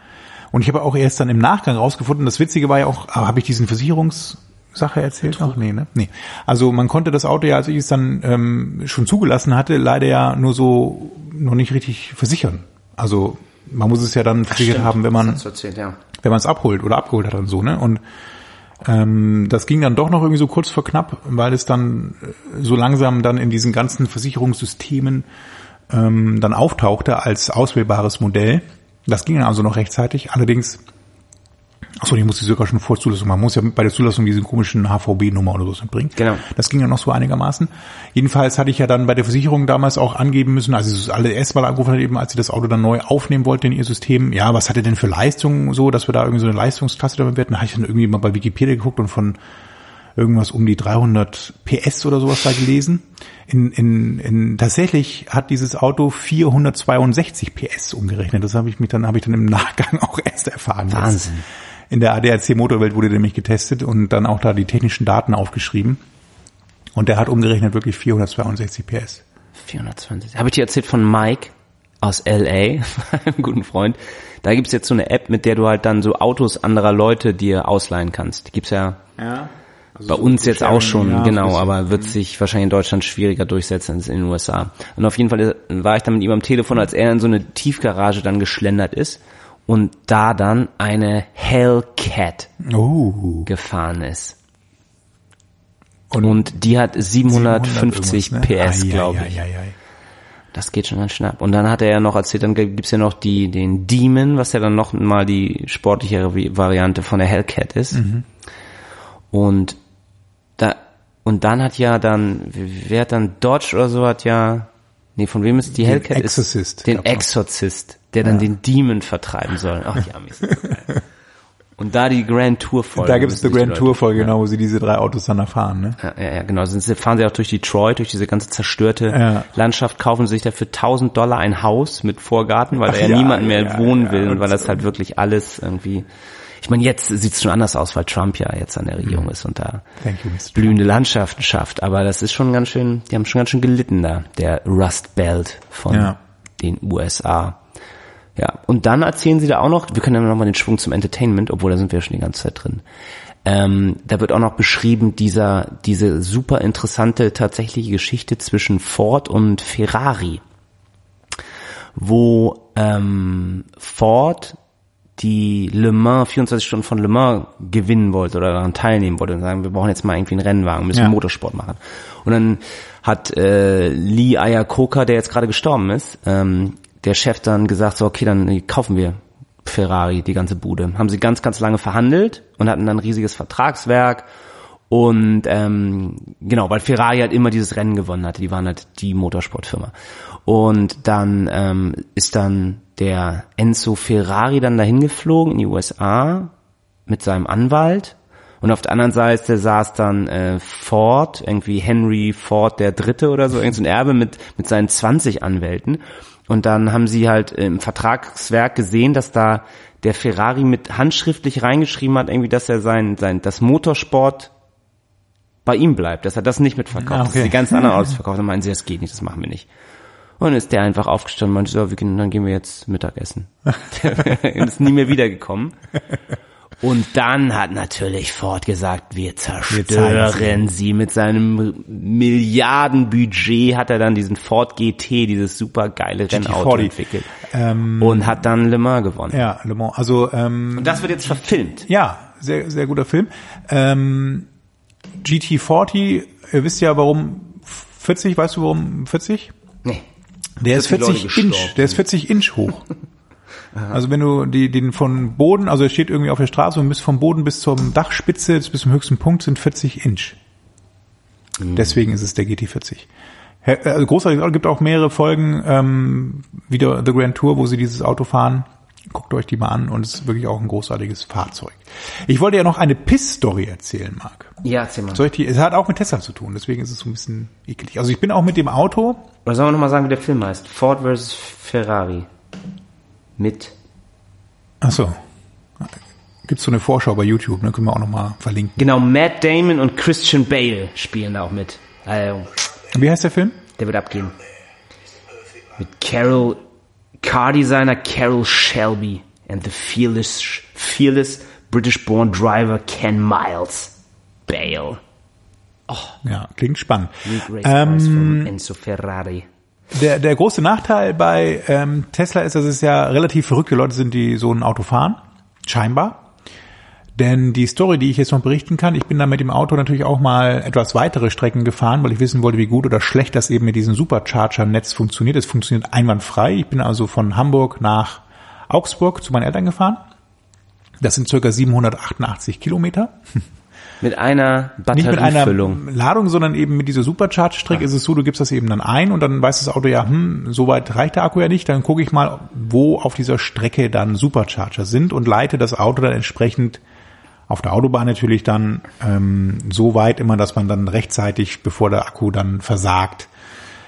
Und ich habe auch erst dann im Nachgang rausgefunden, das Witzige war ja auch, ah, habe ich diesen Versicherungssache erzählt noch? Nee, ne? Nee. Also man konnte das Auto ja, als ich es dann ähm, schon zugelassen hatte, leider ja nur so noch nicht richtig versichern. Also man muss es ja dann versichert haben, wenn man Das erzählt, ja. Wenn man es abholt oder abgeholt hat dann so, ne? Und ähm, das ging dann doch noch irgendwie so kurz vor knapp, weil es dann äh, so langsam dann in diesen ganzen Versicherungssystemen ähm, dann auftauchte als auswählbares Modell. Das ging dann also noch rechtzeitig. Allerdings, achso, ich muss die sogar schon vor Zulassung machen. Man muss ja bei der Zulassung diese komischen HVB-Nummer oder so mitbringen. Genau. Das ging ja noch so einigermaßen. Jedenfalls hatte ich ja dann bei der Versicherung damals auch angeben müssen, also es ist alle erstmal angerufen hat, eben als sie das Auto dann neu aufnehmen wollte in ihr System, ja, was hat er denn für Leistungen so, dass wir da irgendwie so eine Leistungsklasse damit werden. Da habe ich dann irgendwie mal bei Wikipedia geguckt und von irgendwas um die 300 PS oder sowas da gelesen. In, in, in, tatsächlich hat dieses Auto 462 PS umgerechnet. Das habe ich mich dann habe ich dann im Nachgang auch erst erfahren. Jetzt. Wahnsinn. In der ADAC Motorwelt wurde nämlich getestet und dann auch da die technischen Daten aufgeschrieben. Und der hat umgerechnet wirklich 462 PS. 420. Habe ich dir erzählt von Mike aus LA, einem guten Freund. Da gibt's jetzt so eine App, mit der du halt dann so Autos anderer Leute dir ausleihen kannst. Die gibt's ja Ja. Bei uns jetzt auch schon, ja, genau, aber wird sich wahrscheinlich in Deutschland schwieriger durchsetzen als in den USA. Und auf jeden Fall war ich dann mit ihm am Telefon, als er in so eine Tiefgarage dann geschlendert ist und da dann eine Hellcat Oh. gefahren ist. Und, die hat 750 irgendwas, ne? PS, Ai, glaube ai, ich. ai. Das geht schon ganz schnapp. Und dann hat er ja noch erzählt, dann gibt's ja noch die, den Demon, was ja dann noch mal die sportlichere Variante von der Hellcat ist. Mhm. Und da, und dann hat ja dann, wer hat dann Dodge oder so hat ja, nee, von wem ist die Hellcat? Exorcist, Ist, den. Exorzist, der dann den Demon vertreiben soll. Ach, die Amis so. Und da die Grand Tour Folge. Da gibt es die Grand Tour Folge, genau, wo sie diese drei Autos dann erfahren, ne? ja, ja, ja, genau. Sind sie, fahren sie auch durch Detroit, durch diese ganze zerstörte Ja. Landschaft, kaufen sich dafür 1000 Dollar ein Haus mit Vorgarten, weil da ja, ja, niemand mehr ja, wohnen ja, will und und weil das halt wirklich alles irgendwie. Ich meine, jetzt sieht's schon anders aus, weil Trump ja jetzt an der Regierung ist und da you, blühende Landschaften schafft. Aber das ist schon ganz schön, die haben schon ganz schön gelitten da, der Rust Belt von Ja. den USA. Ja, und dann erzählen sie da auch noch, wir können ja noch mal den Schwung zum Entertainment, obwohl da sind wir ja schon die ganze Zeit drin. Ähm, da wird auch noch beschrieben, dieser, diese super interessante tatsächliche Geschichte zwischen Ford und Ferrari, wo ähm, Ford die Le Mans, 24 Stunden von Le Mans gewinnen wollte oder daran teilnehmen wollte und sagen, wir brauchen jetzt mal irgendwie einen Rennwagen, müssen Ja. Motorsport machen. Und dann hat äh, Lee Iacocca, der jetzt gerade gestorben ist, ähm, der Chef dann gesagt, so okay, dann kaufen wir Ferrari, die ganze Bude. Haben sie ganz, ganz lange verhandelt und hatten dann ein riesiges Vertragswerk. Und ähm, genau, weil Ferrari halt immer dieses Rennen gewonnen hatte, die waren halt die Motorsportfirma. Und dann ähm, ist dann der Enzo Ferrari dann dahin geflogen in die USA mit seinem Anwalt. Und auf der anderen Seite saß dann äh, Ford, irgendwie Henry Ford der Dritte oder so, irgendein Erbe mit, mit seinen 20 Anwälten. Und dann haben sie halt im Vertragswerk gesehen, dass da der Ferrari mit handschriftlich reingeschrieben hat, irgendwie, dass er sein, sein, das Motorsport bei ihm bleibt, dass er das nicht mitverkauft, Ah, okay. dass die ganzen anderen Autos verkauft. Dann meinen sie, das geht nicht, das machen wir nicht. Und dann ist der einfach aufgestanden und meinte, so, wir gehen, dann gehen wir jetzt Mittagessen. Der ist nie mehr wiedergekommen. Und dann hat natürlich Ford gesagt, wir zerstören sie. Mit seinem Milliardenbudget hat er dann diesen Ford GT, dieses super geile Rennauto 40. entwickelt. und hat dann Le Mans gewonnen. Ja, Le Mans. Also ähm, Und das wird jetzt verfilmt. ja, sehr sehr guter Film. Ähm, GT40, ihr wisst ja, warum 40, weißt du warum 40? Nee. Der ist So viele 40 Leute Inch, der ist 40 Inch hoch. Also wenn du die, den von Boden, also er steht irgendwie auf der Straße und bis vom Boden bis zum Dachspitze, bis zum höchsten Punkt sind 40 Inch. Mhm. Deswegen ist es der GT40. Hä- Also großartig, es gibt auch mehrere Folgen, ähm, wieder The Grand Tour, wo sie dieses Auto fahren. Guckt euch die mal an und es ist wirklich auch ein großartiges Fahrzeug. Ich wollte ja noch eine Piss-Story erzählen, Marc. Ja, erzähl mal. Soll ich die, es hat auch mit Tesla zu tun, deswegen ist es so ein bisschen eklig. Also ich bin auch mit dem Auto, Oder sollen wir nochmal sagen, wie der Film heißt? Ford vs. Ferrari. Mit. ach so, gibt's so eine Vorschau bei YouTube, ne, können wir auch noch mal verlinken. Genau, Matt Damon und Christian Bale spielen da auch mit. Also, Wie heißt der Film? der wird abgehen. Mit Carol, Car Designer Carol Shelby and the fearless, fearless British-born driver Ken Miles. Bale. Ja, klingt spannend. Ähm, Enzo Ferrari. der, der große Nachteil bei ähm, Tesla ist, dass es ja relativ verrückte Leute sind, die so ein Auto fahren. Scheinbar. Denn die Story, die ich jetzt noch berichten kann, ich bin da mit dem Auto natürlich auch mal etwas weitere Strecken gefahren, weil ich wissen wollte, wie gut oder schlecht das eben mit diesem Supercharger-Netz funktioniert. Es funktioniert einwandfrei. Ich bin also von Hamburg nach Augsburg zu meinen Eltern gefahren. Das sind circa 788 Kilometer. Mit einer Nicht mit einer Batteriefüllung. Ladung, sondern eben mit dieser Supercharge-Strick ist es so, du gibst das eben dann ein und dann weiß das Auto ja, hm, so weit reicht der Akku ja nicht, dann gucke ich mal, wo auf dieser Strecke dann Supercharger sind und leite das Auto dann entsprechend auf der Autobahn natürlich dann ähm, so weit immer, dass man dann rechtzeitig, bevor der Akku dann versagt,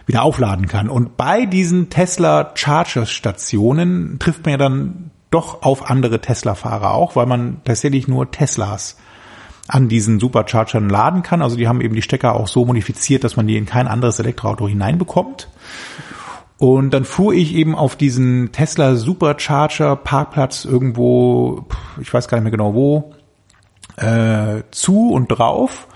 wieder aufladen kann. Und bei diesen Tesla Charger Stationen trifft man ja dann doch auf andere Tesla-Fahrer auch, weil man tatsächlich nur Teslas an diesen Superchargern laden kann. Also die haben eben die Stecker auch so modifiziert, dass man die in kein anderes Elektroauto hineinbekommt. Und dann fuhr ich eben auf diesen Tesla Supercharger Parkplatz irgendwo, ich weiß gar nicht mehr genau wo, äh, zu und drauf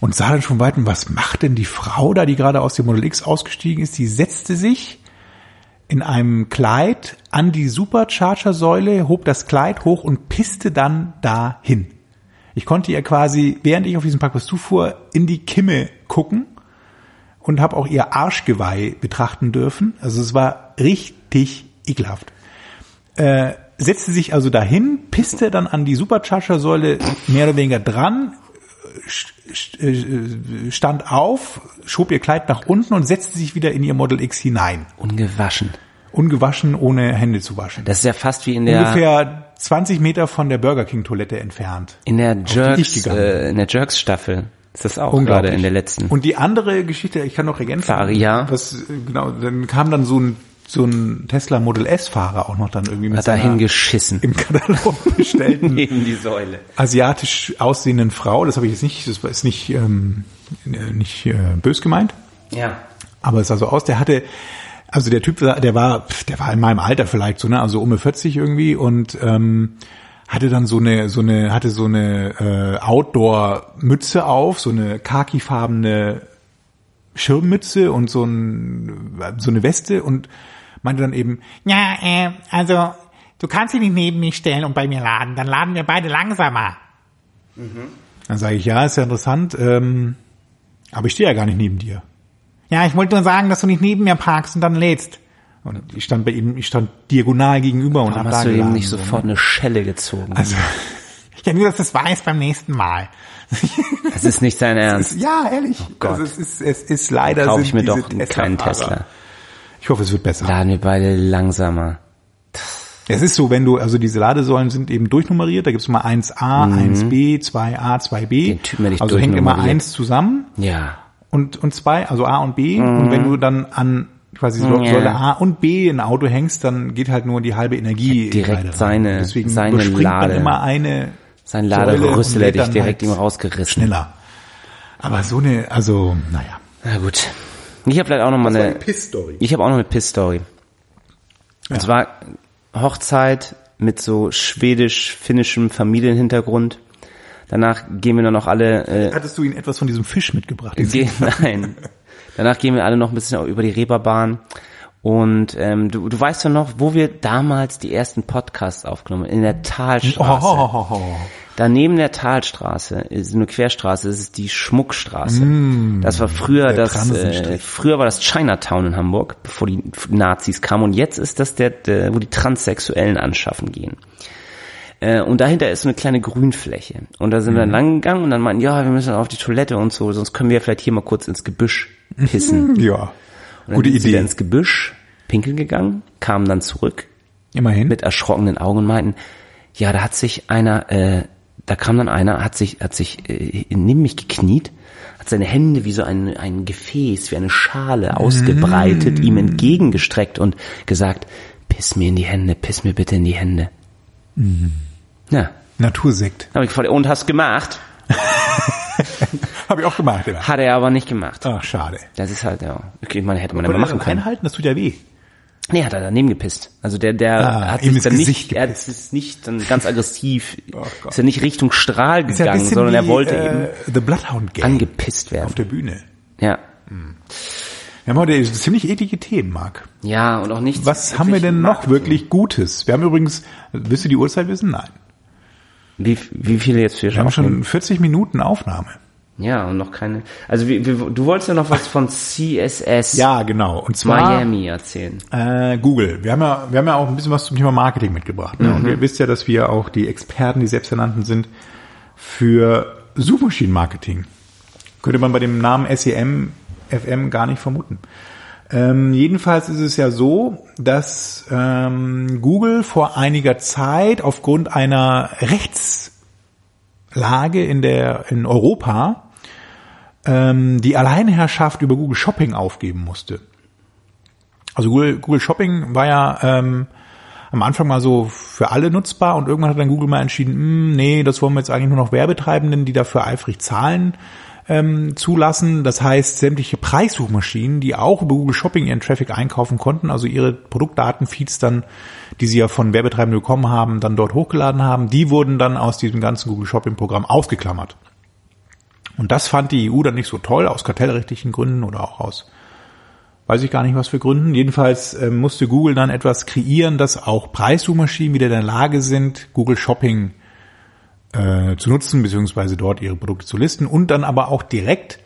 und sah dann schon weitem, was macht denn die Frau da, die gerade aus dem Model X ausgestiegen ist? Die setzte sich in einem Kleid an die Supercharger-Säule, hob das Kleid hoch und pisste dann dahin. Ich konnte ihr quasi, während ich auf diesem Parkplatz zufuhr, in die Kimme gucken und habe auch ihr Arschgeweih betrachten dürfen. Also es war richtig ekelhaft. Äh, setzte sich also dahin, pisste dann an die Supercharger-Säule mehr oder weniger dran, äh, stand auf, schob ihr Kleid nach unten und setzte sich wieder in ihr Model X hinein. Ungewaschen. Ungewaschen, ohne Hände zu waschen. Das ist ja fast wie in der, Ungefähr 20 Meter von der Burger King Toilette entfernt. in der Jerks, äh, in der Jerks Staffel. Ist das auch gerade in der letzten. Und die andere Geschichte, ich kann noch ergänzen. Klar, ja. Was, äh, genau, dann kam dann so ein, so ein Tesla Model S Fahrer auch noch dann irgendwie mit hat dahin geschissen. im Katalog bestellten Neben die Säule. asiatisch aussehenden Frau. Das habe ich jetzt nicht, das ist nicht, ähm, äh, nicht äh, bös gemeint. Ja. Aber es sah so aus, der hatte, also der Typ, der war, der war in meinem Alter vielleicht so, ne, also um die 40 irgendwie und ähm, hatte dann so eine, so eine, hatte so eine äh, Outdoor-Mütze auf, so eine khakifarbene Schirmmütze und so, ein, so eine Weste und meinte dann eben, Ja, äh, also, du kannst dich nicht neben mich stellen und bei mir laden. Dann laden wir beide langsamer. dann sage ich, ja, ist ja interessant, ähm, aber ich stehe ja gar nicht neben dir. Ja, ich wollte nur sagen, dass du nicht neben mir parkst und dann lädst. Und ich stand bei ihm, ich stand diagonal gegenüber und Warum hab da hast du eben nicht so, sofort ne? eine Schelle gezogen? Also, Ja, nur, dass es weiß beim nächsten Mal. das ist nicht dein Ernst. ja, ehrlich. Gott. Also es ist, es ist leider Kaufe sind ich mir doch keinen Tesla. Ich hoffe, es wird besser. Laden wir beide langsamer. Es ist so, wenn du, also diese Ladesäulen sind eben durchnummeriert, da gibt's immer 1a, 1b, 2a, 2b. Mhm. Den Typen hätte ich also hängt immer eins zusammen Ja. und, und zwei, also A und B. Und wenn du dann an quasi so- Ja. Säule A und B in ein Auto hängst, dann geht halt nur die halbe Energie direkt seine- Deswegen seine Lade- immer eine Sein Laderüssel hätte ich direkt halt ihm rausgerissen. Schneller. Aber so eine, also, naja. Na gut. Ich habe vielleicht auch noch mal eine, Piss-Story. ich habe auch noch eine Piss-Story. Und Ja. zwar Hochzeit mit so schwedisch-finnischem Familienhintergrund. Danach gehen wir dann noch alle, äh, Hattest du ihn etwas von diesem Fisch mitgebracht? gehen, nein. Danach gehen wir alle noch ein bisschen über die Reeperbahn. Und ähm, du, du weißt ja noch, wo wir damals die ersten Podcasts aufgenommen haben, in der Talstraße. Oh, Daneben der Talstraße ist eine Querstraße, das ist die Schmuckstraße. das war früher das, äh, früher war das Chinatown in Hamburg, bevor die Nazis kamen. Und jetzt ist das der, der wo die Transsexuellen anschaffen gehen. Äh, und dahinter ist so eine kleine Grünfläche. Und da sind wir dann lang gegangen und dann meinten, ja, wir müssen auf die Toilette und so, sonst können wir vielleicht hier mal kurz ins Gebüsch pissen. ja. Und dann Gute sind Idee. ins Gebüsch, pinkeln gegangen, kamen dann zurück Immerhin. mit erschrockenen Augen und meinten, ja, da hat sich einer, äh, da kam dann einer, hat sich, hat sich äh, neben mich gekniet, hat seine Hände wie so ein, ein Gefäß, wie eine Schale ausgebreitet, ihm entgegengestreckt und gesagt, piss mir in die Hände, piss mir bitte in die Hände. Ja, Natursekt. hab ich gefragt, und hast gemacht? Habe ich auch gemacht, ja. Hat er aber nicht gemacht. Ach, schade. Das ist halt, ja, okay, ich meine, hätte man ja Wollte mal er machen können. einhalten? Das tut ja weh. Nee, hat er daneben gepisst. Also der, der Ah, hat sich dann Gesicht nicht, er gepisst. ist nicht dann ganz aggressiv, Oh ist ja nicht Richtung Strahl gegangen, sondern er wie, wollte äh, eben The Bloodhound Gang angepisst auf werden. der Bühne. Ja. Wir haben heute ziemlich eklige Themen, Marc. Ja, und auch nichts. Was haben wir denn noch wirklich Gutes? Wir haben übrigens, willst du die Uhrzeit wissen? Nein. Wie, wie viele jetzt für Wir haben schon 40 Minuten Aufnahme. Ja, und noch keine. Also wie, wie, du wolltest ja noch was von CSS Ja, genau. Und zwar Miami erzählen. Äh, Google. Wir haben ja, wir haben ja auch ein bisschen was zum Thema Marketing mitgebracht. Ne? Und ihr wisst ja, dass wir auch die Experten, die selbsternannten sind, für Suchmaschinenmarketing. Könnte man bei dem Namen SEM, FM gar nicht vermuten. Ähm, jedenfalls ist es ja so, dass ähm, Google vor einiger Zeit aufgrund einer Rechtslage in der in Europa ähm, die Alleinherrschaft über Google Shopping aufgeben musste. Also Google, Google Shopping war ja ähm, am Anfang mal so für alle nutzbar und irgendwann hat dann Google mal entschieden, "Hm, nee, das wollen wir jetzt eigentlich nur noch Werbetreibenden, die dafür eifrig zahlen, ähm, zulassen. Das heißt, sämtliche Preissuchmaschinen, die auch über Google Shopping ihren Traffic einkaufen konnten, also ihre Produktdatenfeeds dann, die sie ja von Werbetreibenden bekommen haben, dann dort hochgeladen haben, die wurden dann aus diesem ganzen Google Shopping Programm ausgeklammert. Und das fand die EU dann nicht so toll, aus kartellrechtlichen Gründen oder auch aus weiß ich gar nicht was für Gründen. Jedenfalls äh, musste Google dann etwas kreieren, dass auch Preissuchmaschinen wieder in der Lage sind, Google Shopping äh, zu nutzen, beziehungsweise dort ihre Produkte zu listen und dann aber auch direkt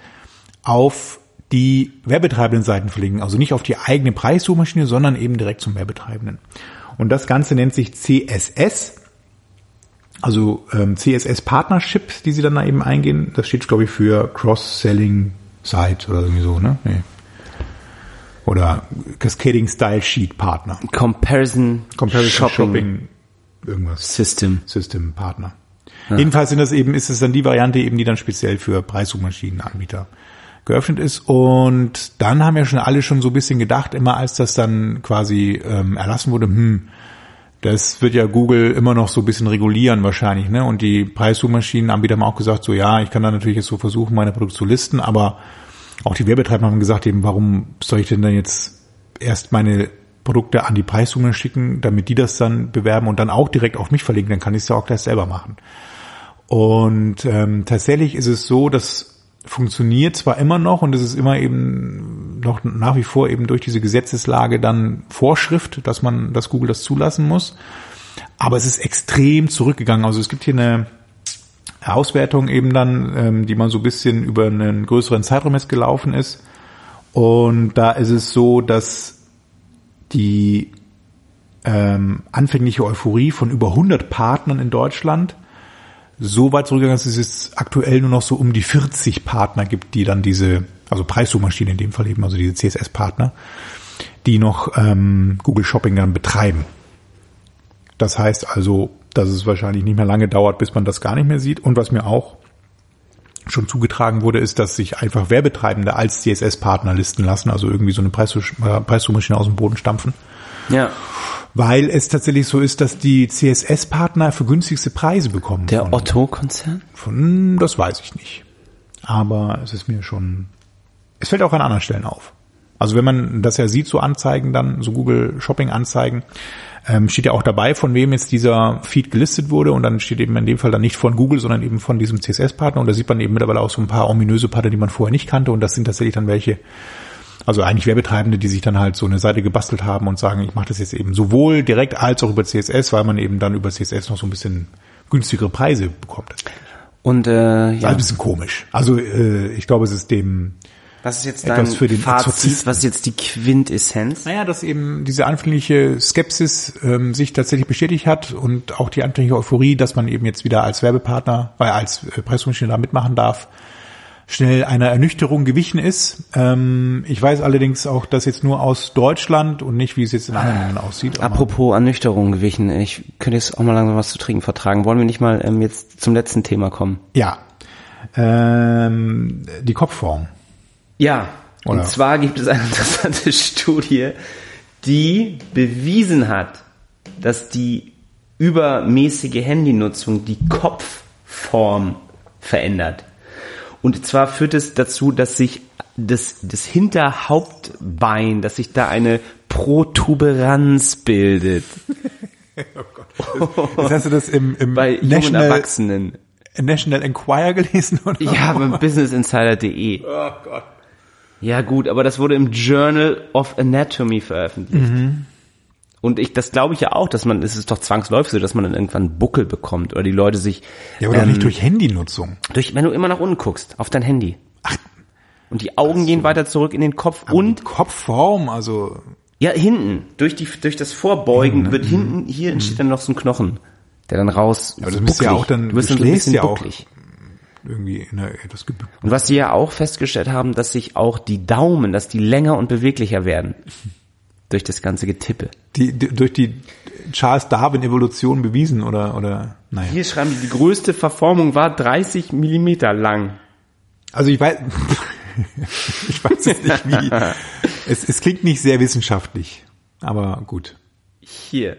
auf die werbetreibenden Seiten verlinken. Also nicht auf die eigene Preissuchmaschine, sondern eben direkt zum Werbetreibenden. Und das Ganze nennt sich CSS. Also ähm, CSS Partnership, die sie dann da eben eingehen. Das steht, glaube ich, für Cross-Selling Site oder irgendwie so, ne? Nee. Oder Cascading Style Sheet Partner. Comparison, Comparison Shopping, Shopping, irgendwas. System. System Partner. Jedenfalls sind das eben, ist es dann die Variante eben, die dann speziell für Preissuchmaschinenanbieter geöffnet ist. Und dann haben ja schon alle schon so ein bisschen gedacht, immer als das dann quasi ähm, erlassen wurde, hm, das wird ja Google immer noch so ein bisschen regulieren wahrscheinlich, ne? Und die Preissuchmaschinenanbieter haben auch gesagt, so ja, ich kann da natürlich jetzt so versuchen, meine Produkte zu listen, aber auch die Werbetreiber haben gesagt, eben, warum soll ich denn dann jetzt erst meine Produkte an die Preissumme schicken, damit die das dann bewerben und dann auch direkt auf mich verlinken, dann kann ich es ja auch gleich selber machen. Und ähm, tatsächlich ist es so, das funktioniert zwar immer noch und es ist immer eben noch nach wie vor eben durch diese Gesetzeslage dann Vorschrift, dass man, dass Google das zulassen muss, aber es ist extrem zurückgegangen. Also es gibt hier eine Auswertung eben dann, ähm, die man so ein bisschen über einen größeren Zeitraum jetzt gelaufen ist. Und da ist es so, dass die ähm, anfängliche Euphorie von über 100 Partnern in Deutschland so weit zurückgegangen dass es aktuell nur noch so um die 40 Partner gibt, die dann diese, also Preissuchmaschine in dem Fall eben, also diese CSS-Partner, die noch ähm, Google Shopping dann betreiben. Das heißt also, dass es wahrscheinlich nicht mehr lange dauert, bis man das gar nicht mehr sieht. Und was mir auch schon zugetragen wurde, ist, dass sich einfach Werbetreibende als CSS-Partner listen lassen, also irgendwie so eine Preissuch- Preissuchmaschine aus dem Boden stampfen. Ja. Weil es tatsächlich so ist, dass die CSS-Partner für günstigste Preise bekommen. Der Otto-Konzern? von, das weiß ich nicht. Aber es ist mir schon, es fällt auch an anderen Stellen auf. Also wenn man das ja sieht, so Anzeigen dann, so Google Shopping Anzeigen, ähm, steht ja auch dabei, von wem jetzt dieser Feed gelistet wurde und dann steht eben in dem Fall dann nicht von Google, sondern eben von diesem CSS-Partner und da sieht man eben mittlerweile auch so ein paar ominöse Partner, die man vorher nicht kannte und das sind tatsächlich dann welche, also eigentlich Werbetreibende, die sich dann halt so eine Seite gebastelt haben und sagen, ich mache das jetzt eben sowohl direkt als auch über CSS, weil man eben dann über CSS noch so ein bisschen günstigere Preise bekommt. Und äh, Ja. ja, Ein bisschen komisch. Also äh, ich glaube, es ist dem was ist jetzt dein für den Fazit? Exorzisten. Was ist jetzt die Quintessenz? Naja, dass eben diese anfängliche Skepsis ähm, sich tatsächlich bestätigt hat und auch die anfängliche Euphorie, dass man eben jetzt wieder als Werbepartner, weil als äh, Pressmaschine da mitmachen darf, schnell einer Ernüchterung gewichen ist. Ähm, ich weiß allerdings auch, dass jetzt nur aus Deutschland und nicht, wie es jetzt in anderen Ländern aussieht. Apropos Ernüchterung gewichen, ich könnte jetzt auch mal langsam was zu trinken vertragen. Wollen wir nicht mal ähm, jetzt zum letzten Thema kommen? Ja. Ähm, die Kopfform. Ja, Oder? und zwar gibt es eine interessante Studie, die bewiesen hat, dass die übermäßige Handynutzung die Kopfform verändert. Und zwar führt es dazu, dass sich das, das Hinterhauptbein, dass sich da eine Protuberanz bildet. Jetzt hast du das im, im Bei jungen National, Erwachsenen. National Enquirer gelesen? Oder? Ja, beim businessinsider.de. Oh Gott. Ja gut, aber das wurde im Journal of Anatomy veröffentlicht. Mhm. Und ich, das glaube ich ja auch, dass man, es ist doch zwangsläufig so, dass man dann irgendwann einen Buckel bekommt oder die Leute sich Ja, aber doch ähm, nicht durch Handynutzung. durch, wenn du immer nach unten guckst, auf dein Handy. Und die Augen gehen weiter zurück in den Kopf und Kopfform, also ja hinten durch die durch das Vorbeugen wird hinten hier entsteht dann noch so ein Knochen, der dann raus. Mhm. Aber das so müsste ja auch dann- du du dann so ein bisschen ja auch. bucklig. Irgendwie in einer etwas gebückt. Und was sie ja auch festgestellt haben, dass sich auch die Daumen, dass die länger und beweglicher werden durch das ganze Getippe. Die, die, durch die Charles Darwin Evolution bewiesen oder oder naja. Hier schreiben die, die größte Verformung war 30 Millimeter lang. Also ich weiß ich weiß jetzt nicht wie. Es, es klingt nicht sehr wissenschaftlich, aber gut. Hier.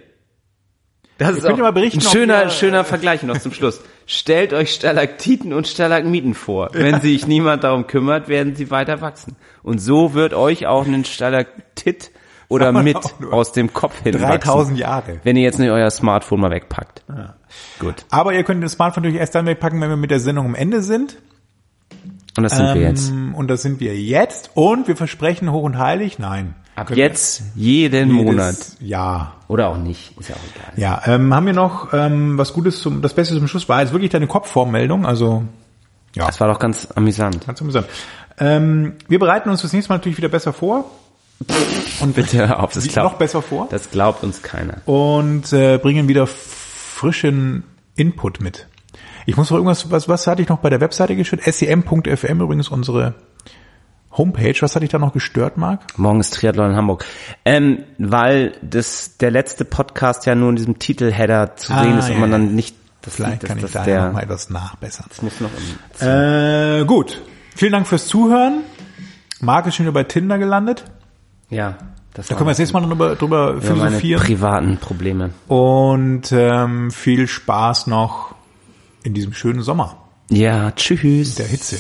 Das ist könnt auch mal berichten, ein ob schöner, ihr- schöner Vergleich noch zum Schluss. Stellt euch Stalaktiten und Stalagmiten vor. Wenn sich niemand darum kümmert, werden sie weiter wachsen. Und so wird euch auch ein Stalaktit oder mit aus dem Kopf hin 3000 wachsen. Jahre. Wenn ihr jetzt nicht euer Smartphone mal wegpackt. Gut. Aber ihr könnt das Smartphone natürlich erst dann wegpacken, wenn wir mit der Sendung am Ende sind. Und das sind wir jetzt. Ähm, Und das sind wir jetzt. Und wir versprechen hoch und heilig, nein. Ab jetzt jeden jedes Monat. Jahr. Oder auch nicht. Ist ja auch egal. Ja, ähm, haben wir noch ähm, was Gutes zum, das Beste zum Schluss war jetzt wirklich deine Kopfformmeldung, also ja, Das war doch ganz amüsant. ganz amüsant. Ähm, wir bereiten uns das nächste Mal natürlich wieder besser vor Und bitte auf, das glaubt, noch besser vor Das glaubt uns keiner. und äh, bringen wieder frischen Input mit. Ich muss noch irgendwas, was, was hatte ich noch bei der Webseite gestört? sem.fm übrigens unsere Homepage. Was hatte ich da noch gestört, Marc? Morgen ist Triathlon in Hamburg. Ähm, weil das der letzte Podcast ja nur in diesem Titelheader zu Ah, sehen ist ja, und man dann nicht das Vielleicht das, kann ich das da der, ja noch mal etwas nachbessern. das muss noch im, Äh, gut. Vielen Dank fürs Zuhören. Marc ist schon wieder bei Tinder gelandet. ja, das Da können wir das nächste Mal drüber, drüber über meine philosophieren. privaten Probleme. Und ähm, viel Spaß noch in diesem schönen Sommer Ja, tschüss. der Hitze.